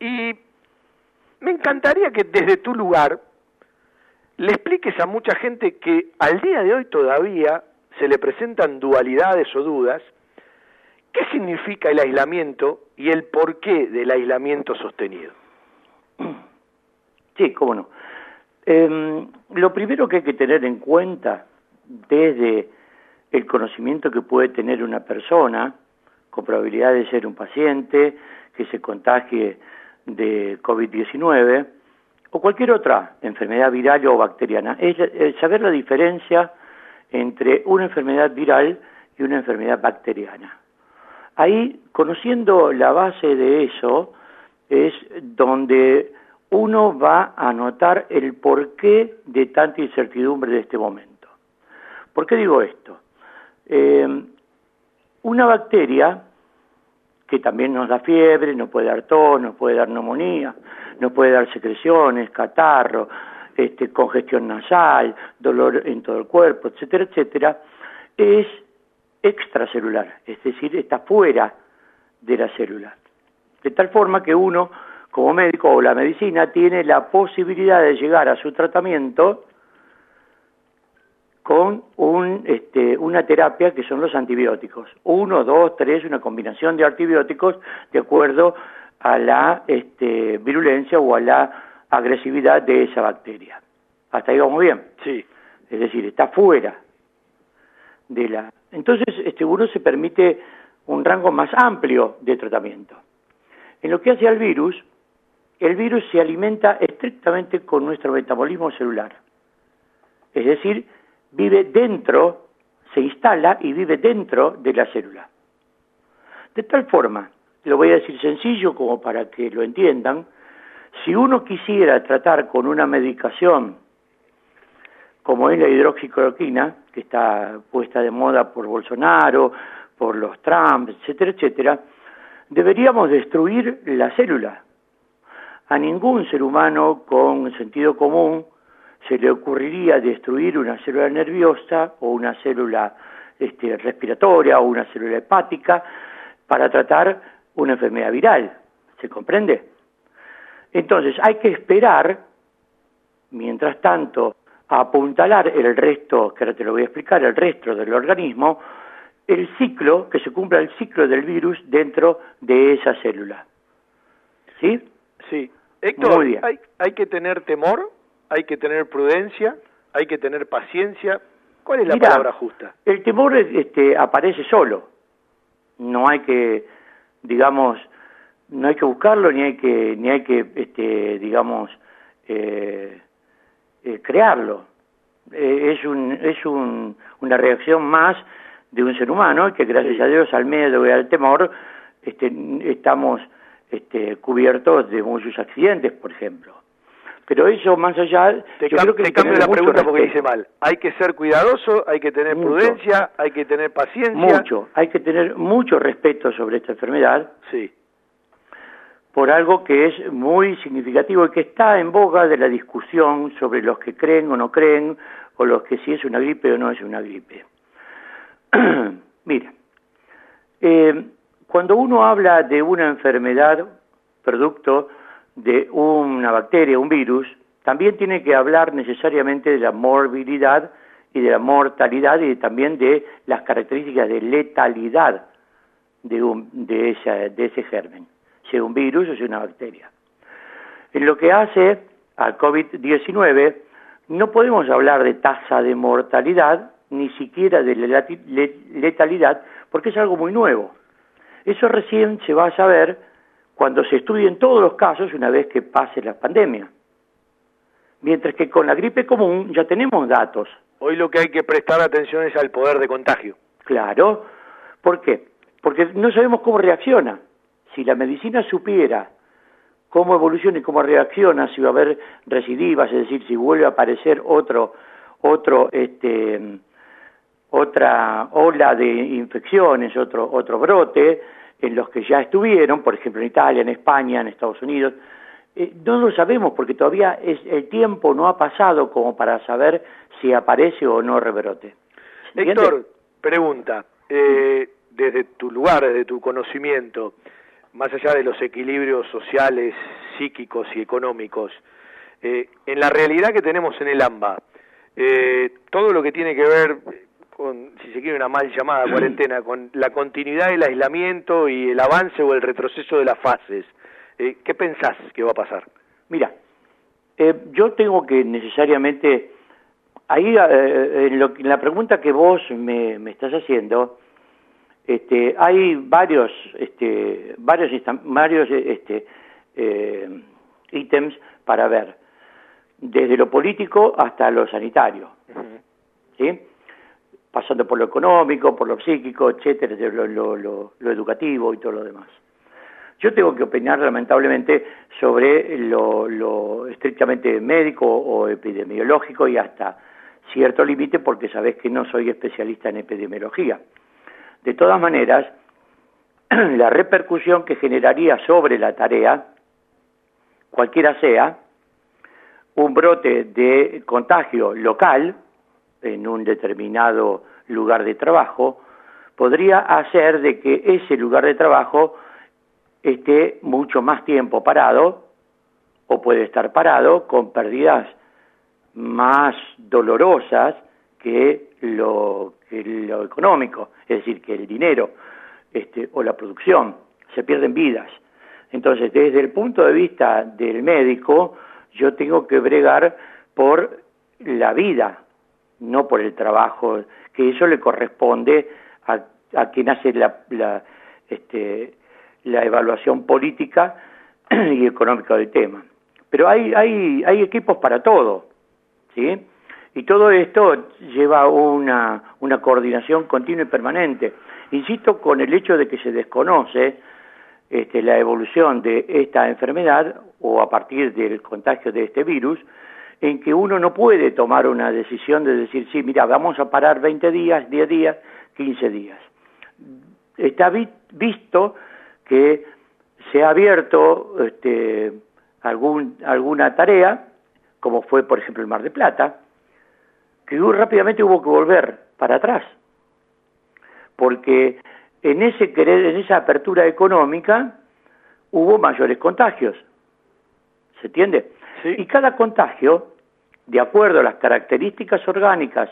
y me encantaría que desde tu lugar le expliques a mucha gente que al día de hoy todavía se le presentan dualidades o dudas, ¿qué significa el aislamiento y el porqué del aislamiento sostenido? Sí, cómo no. Em, lo primero que hay que tener en cuenta desde el conocimiento que puede tener una persona con probabilidad de ser un paciente que se contagie de COVID-19, o cualquier otra enfermedad viral o bacteriana, es, saber la diferencia entre una enfermedad viral y una enfermedad bacteriana. Ahí, conociendo la base de eso, es donde uno va a notar el porqué de tanta incertidumbre de este momento. ¿Por qué digo esto? Eh, una bacteria que también nos da fiebre, nos puede dar tos, nos puede dar neumonía, nos puede dar secreciones, catarro, este, congestión nasal, dolor en todo el cuerpo, etcétera, etcétera, es extracelular, es decir, está fuera de la célula. De tal forma que uno, como médico o la medicina, tiene la posibilidad de llegar a su tratamiento con un, este, una terapia que son los antibióticos. Uno, dos, tres, una combinación de antibióticos de acuerdo a la este, virulencia o a la agresividad de esa bacteria. Hasta ahí vamos bien. Sí. Es decir, está fuera de la... Entonces, este, uno se permite un rango más amplio de tratamiento. En lo que hace al virus, el virus se alimenta estrictamente con nuestro metabolismo celular. Es decir, vive dentro, se instala y vive dentro de la célula. De tal forma, lo voy a decir sencillo como para que lo entiendan, si uno quisiera tratar con una medicación como es la hidroxicloroquina, que está puesta de moda por Bolsonaro, por los Trump, etcétera, etcétera, deberíamos destruir la célula. A ningún ser humano con sentido común se le ocurriría destruir una célula nerviosa o una célula este, respiratoria o una célula hepática para tratar una enfermedad viral. ¿Se comprende? Entonces hay que esperar, mientras tanto, a apuntalar el resto, que ahora te lo voy a explicar, el resto del organismo, el ciclo, que se cumpla el ciclo del virus dentro de esa célula. ¿Sí? Sí. Héctor, ¿hay, ¿hay que tener temor hay que tener prudencia, hay que tener paciencia. ¿Cuál es la palabra justa? El temor este, aparece solo. No hay que, digamos, no hay que buscarlo ni hay que, ni hay que, este, digamos, eh, eh, crearlo. Eh, es un, es un, una reacción más de un ser humano que gracias a Dios al miedo y al temor este, estamos este, cubiertos de muchos accidentes, por ejemplo. Pero eso más allá, te, yo creo que te cambio la pregunta porque dice mal. Hay que ser cuidadoso, hay que tener prudencia, hay que tener paciencia. Mucho, hay que tener mucho respeto sobre esta enfermedad. Sí. Por algo que es muy significativo y que está en boga de la discusión sobre los que creen o no creen, o los que si es una gripe o no es una gripe. Mira, eh, cuando uno habla de una enfermedad producto de una bacteria, un virus, también tiene que hablar necesariamente de la morbilidad y de la mortalidad y también de las características de letalidad de, un, de, esa, de ese germen, sea un virus o sea una bacteria. En lo que hace al COVID-19, no podemos hablar de tasa de mortalidad, ni siquiera de letalidad, porque es algo muy nuevo. Eso recién se va a saber cuando se estudien todos los casos una vez que pase la pandemia. Mientras que con la gripe común ya tenemos datos. Hoy lo que hay que prestar atención es al poder de contagio. Claro. ¿Por qué? Porque no sabemos cómo reacciona. Si la medicina supiera cómo evoluciona y cómo reacciona, si va a haber recidivas, es decir, si vuelve a aparecer otro, otro, este, otra ola de infecciones, otro, otro brote, en los que ya estuvieron, por ejemplo en Italia, en España, en Estados Unidos. Eh, no lo sabemos porque todavía es, el tiempo no ha pasado como para saber si aparece o no rebrote. Héctor, pregunta, eh, desde tu lugar, desde tu conocimiento, más allá de los equilibrios sociales, psíquicos y económicos, eh, en la realidad que tenemos en el AMBA, todo lo que tiene que ver con, si se quiere, una mal llamada cuarentena, con la continuidad del aislamiento y el avance o el retroceso de las fases. Eh, ¿Qué pensás que va a pasar? Mira, eh, yo tengo que necesariamente, ahí eh, en, la pregunta que vos me, me estás haciendo, este, hay varios, este, varios, varios este, ítems para ver, desde lo político hasta lo sanitario. ¿sí? Pasando por lo económico, por lo psíquico, etcétera, lo, lo, educativo y todo lo demás. Yo tengo que opinar lamentablemente sobre lo, estrictamente médico o epidemiológico y hasta cierto límite porque sabés que no soy especialista en epidemiología. De todas maneras, la repercusión que generaría sobre la tarea, cualquiera sea, un brote de contagio local, en un determinado lugar de trabajo, podría hacer de que ese lugar de trabajo esté mucho más tiempo parado o puede estar parado con pérdidas más dolorosas que lo, que lo económico, es decir, que el dinero este, o la producción, se pierden vidas. Entonces, desde el punto de vista del médico, yo tengo que bregar por la vida no por el trabajo, que eso le corresponde a, a quien hace la, la, este, la evaluación política y económica del tema. Pero hay, hay, hay equipos para todo, ¿sí? Y todo esto lleva una, una coordinación continua y permanente. Insisto con el hecho de que se desconoce este, la evolución de esta enfermedad o a partir del contagio de este virus, en que uno no puede tomar una decisión de decir, sí, mira, vamos a parar 20 días, 10 días, 15 días. Está visto que se ha abierto este, algún, alguna tarea, como fue, por ejemplo, el Mar de Plata, que rápidamente hubo que volver para atrás, porque en, ese en esa apertura económica hubo mayores contagios. ¿Se entiende? Y cada contagio, de acuerdo a las características orgánicas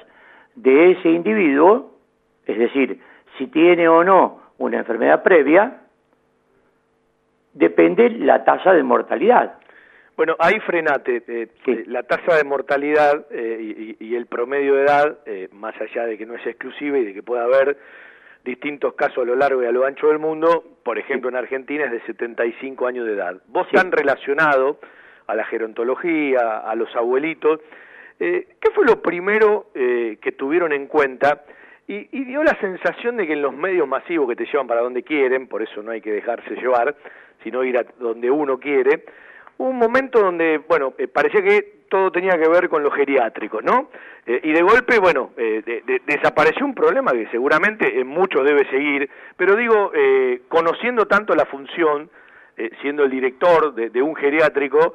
de ese individuo, es decir, si tiene o no una enfermedad previa, depende la tasa de mortalidad. Bueno, ahí frenate. Eh, eh, la tasa de mortalidad eh, y, el promedio de edad, más allá de que no es exclusiva y de que pueda haber distintos casos a lo largo y a lo ancho del mundo, por ejemplo en Argentina es de 75 años de edad. Vos tan relacionado a la gerontología, a los abuelitos. Eh, ¿Qué fue lo primero eh, que tuvieron en cuenta? Y, dio la sensación de que en los medios masivos que te llevan para donde quieren, por eso no hay que dejarse llevar, sino ir a donde uno quiere, hubo un momento donde, bueno, eh, parecía que todo tenía que ver con los geriátricos, ¿no? Eh, y de golpe, bueno, eh, desapareció un problema que seguramente en muchos debe seguir, pero digo, conociendo tanto la función, siendo el director de, un geriátrico,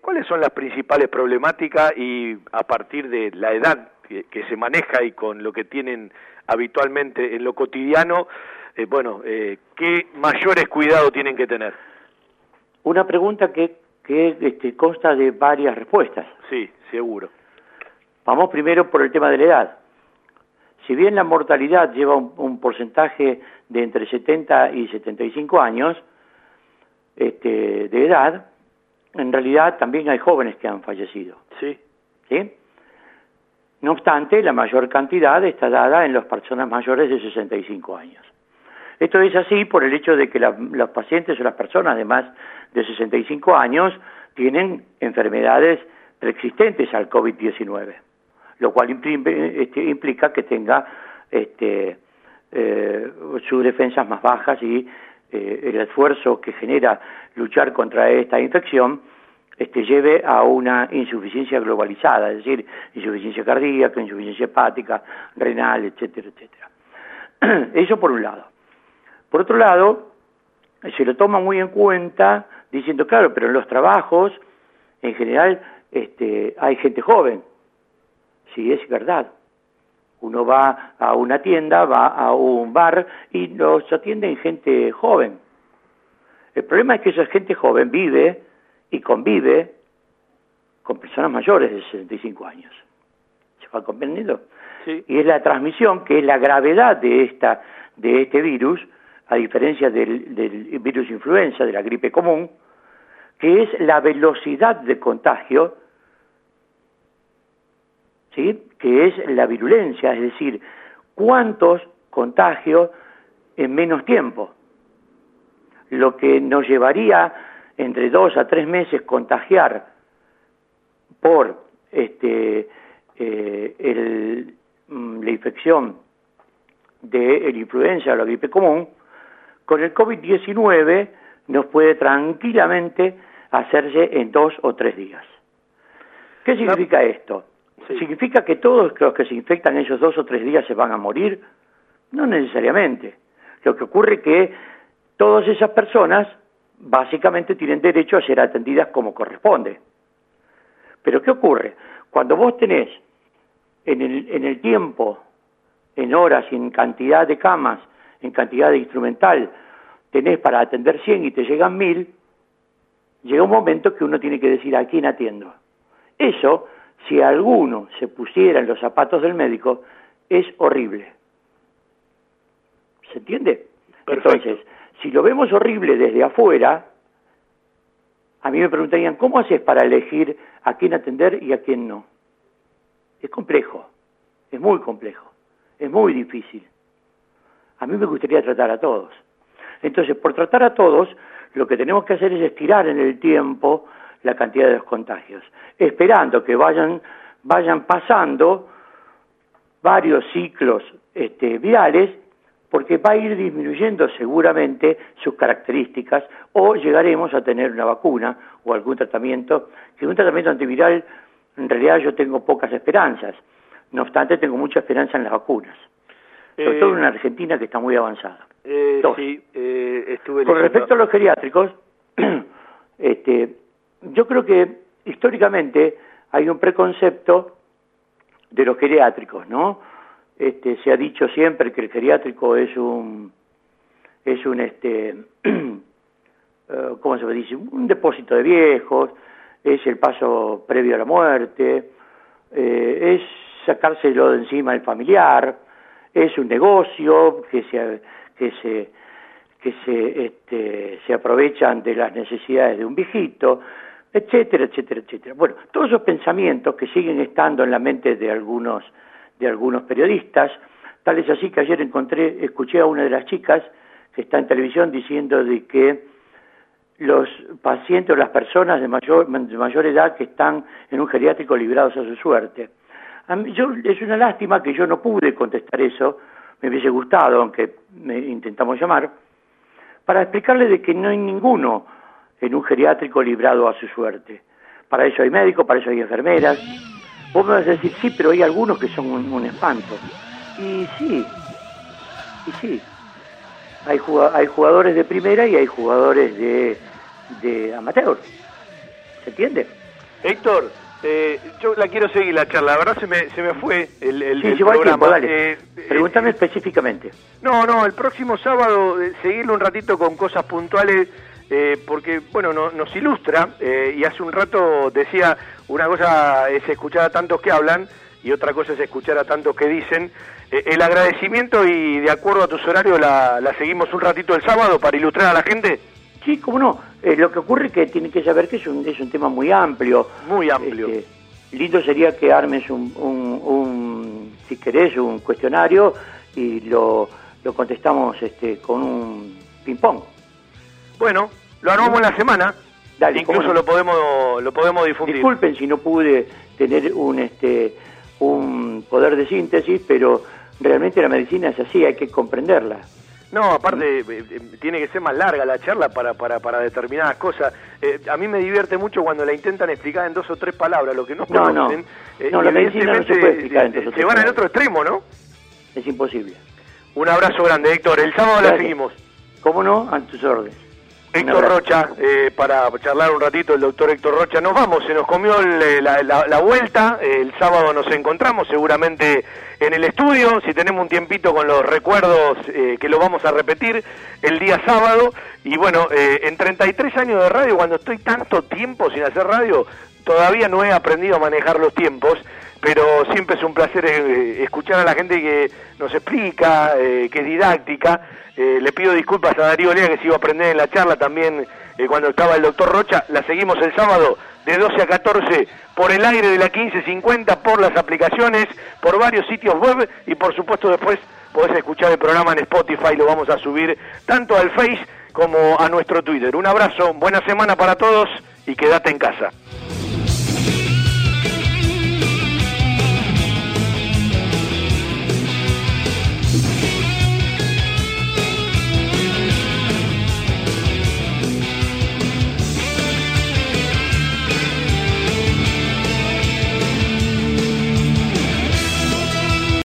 ¿cuáles son las principales problemáticas y a partir de la edad que, se maneja y con lo que tienen habitualmente en lo cotidiano, bueno, qué mayores cuidados tienen que tener? Una pregunta que, que este, consta de varias respuestas. Sí, seguro. Vamos primero por el tema de la edad. Si bien la mortalidad lleva un, porcentaje de entre 70 y 75 años este, de edad, en realidad también hay jóvenes que han fallecido. Sí. ¿Sí? No obstante, la mayor cantidad está dada en las personas mayores de 65 años. Esto es así por el hecho de que los pacientes o las personas de más de 65 años tienen enfermedades preexistentes al COVID-19, lo cual este, implica que tenga este, eh, sus defensas más bajas y eh, el esfuerzo que genera luchar contra esta infección este, lleve a una insuficiencia globalizada, es decir, insuficiencia cardíaca, insuficiencia hepática, renal, etcétera, etcétera. Eso por un lado. Por otro lado, se lo toma muy en cuenta diciendo, claro, pero en los trabajos, en general, este, hay gente joven. Sí, es verdad. Uno va a una tienda, va a un bar y los atienden gente joven. El problema es que esa gente joven vive y convive con personas mayores de 65 años. ¿Se va comprendiendo? Sí. Y es la transmisión, que es la gravedad de, esta, de este virus, a diferencia del, virus influenza, de la gripe común, que es la velocidad de contagio, ¿sí? que es la virulencia, es decir, cuántos contagios en menos tiempo. Lo que nos llevaría entre dos a tres meses contagiar por este, eh, mm, la infección de la influenza o la gripe común, con el COVID-19 nos puede tranquilamente hacerse en dos o tres días. ¿Qué significa esto? ¿Significa que todos los que se infectan esos dos o tres días se van a morir? No necesariamente. Lo que ocurre es que todas esas personas básicamente tienen derecho a ser atendidas como corresponde. Pero ¿qué ocurre? Cuando vos tenés en el, en el tiempo, en horas y en cantidad de camas en cantidad de instrumental tenés para atender 100 y te llegan 1000, llega un momento que uno tiene que decir a quién atiendo. Eso, si alguno se pusiera en los zapatos del médico, es horrible. ¿Se entiende? Entonces, si lo vemos horrible desde afuera, a mí me preguntarían, ¿cómo haces para elegir a quién atender y a quién no? Es complejo, es muy complejo, es muy difícil. A mí me gustaría tratar a todos. Entonces, por tratar a todos, lo que tenemos que hacer es estirar en el tiempo la cantidad de los contagios, esperando que vayan, vayan pasando varios ciclos este, virales, porque va a ir disminuyendo seguramente sus características o llegaremos a tener una vacuna o algún tratamiento, que un tratamiento antiviral en realidad yo tengo pocas esperanzas, no obstante tengo mucha esperanza en las vacunas. Sobre todo en Argentina que está muy avanzada. Eh, sí, eh, estuve Con respecto a los geriátricos, este, yo creo que históricamente hay un preconcepto de los geriátricos, ¿no? Este, se ha dicho siempre que el geriátrico es un es un este eh, ¿cómo se dice? un depósito de viejos, es el paso previo a la muerte, es sacárselo de encima el familiar, es un negocio que se, que se, que se, este, se aprovechan de las necesidades de un viejito, etcétera, etcétera, etcétera. Bueno, todos esos pensamientos que siguen estando en la mente de algunos, de algunos periodistas, tal es así que ayer encontré, escuché a una de las chicas que está en televisión diciendo de que los pacientes o las personas de mayor, de mayor edad que están en un geriátrico librados a su suerte yo, es una lástima que yo no pude contestar eso, me hubiese gustado, aunque me intentamos llamar, para explicarle de que no hay ninguno en un geriátrico librado a su suerte. Para eso hay médicos, para eso hay enfermeras. Vos me vas a decir, sí, pero hay algunos que son un, espanto. Y sí, y sí. Hay, hay jugadores de primera y hay jugadores de, de amateur. ¿Se entiende? Héctor, eh, yo la quiero seguir la charla, la verdad se me, se me fue el, el, sí, programa. dale. Eh, Pregúntame específicamente. No, no, el próximo sábado eh, seguirlo un ratito con cosas puntuales, porque, bueno, nos ilustra, y hace un rato decía, una cosa es escuchar a tantos que hablan, y otra cosa es escuchar a tantos que dicen. el agradecimiento y de acuerdo a tus horarios la, la seguimos un ratito el sábado para ilustrar a la gente. Sí, cómo no. Eh, lo que ocurre es que tiene que saber que es un, es un tema muy amplio. Muy amplio. Este, lindo sería que armes un, un, si querés, un cuestionario y lo, lo contestamos este, con un ping-pong. Bueno, lo armamos en la semana. Dale, Incluso lo podemos lo podemos difundir. Disculpen si no pude tener un este un poder de síntesis, pero realmente la medicina es así, hay que comprenderla. No, aparte eh, eh, tiene que ser más larga la charla para, para, para determinadas cosas. Eh, a mí me divierte mucho cuando la intentan explicar en dos o tres palabras, lo que no, no conocen. No, no la medicina no se puede explicar en dos o Se van al otro extremo, ¿no? Es imposible. Un abrazo grande, Héctor. El sábado la seguimos. ¿Cómo no? A tus órdenes. Héctor Rocha, eh, para charlar un ratito, el doctor Héctor Rocha. Nos vamos, se nos comió la, la, vuelta, el sábado nos encontramos seguramente en el estudio, si tenemos un tiempito con los recuerdos eh, que lo vamos a repetir el día sábado. Y bueno, eh, en 33 años de radio, cuando estoy tanto tiempo sin hacer radio, todavía no he aprendido a manejar los tiempos pero siempre es un placer escuchar a la gente que nos explica, que es didáctica eh, le pido disculpas a Darío Lea que se iba a aprender en la charla también eh, cuando estaba el doctor Rocha. La seguimos el sábado de 12 a 14 por el aire de la 1550, por las aplicaciones, por varios sitios web y por supuesto después podés escuchar el programa en Spotify, lo vamos a subir tanto al Face como a nuestro Twitter. Un abrazo, buena semana para todos y quédate en casa.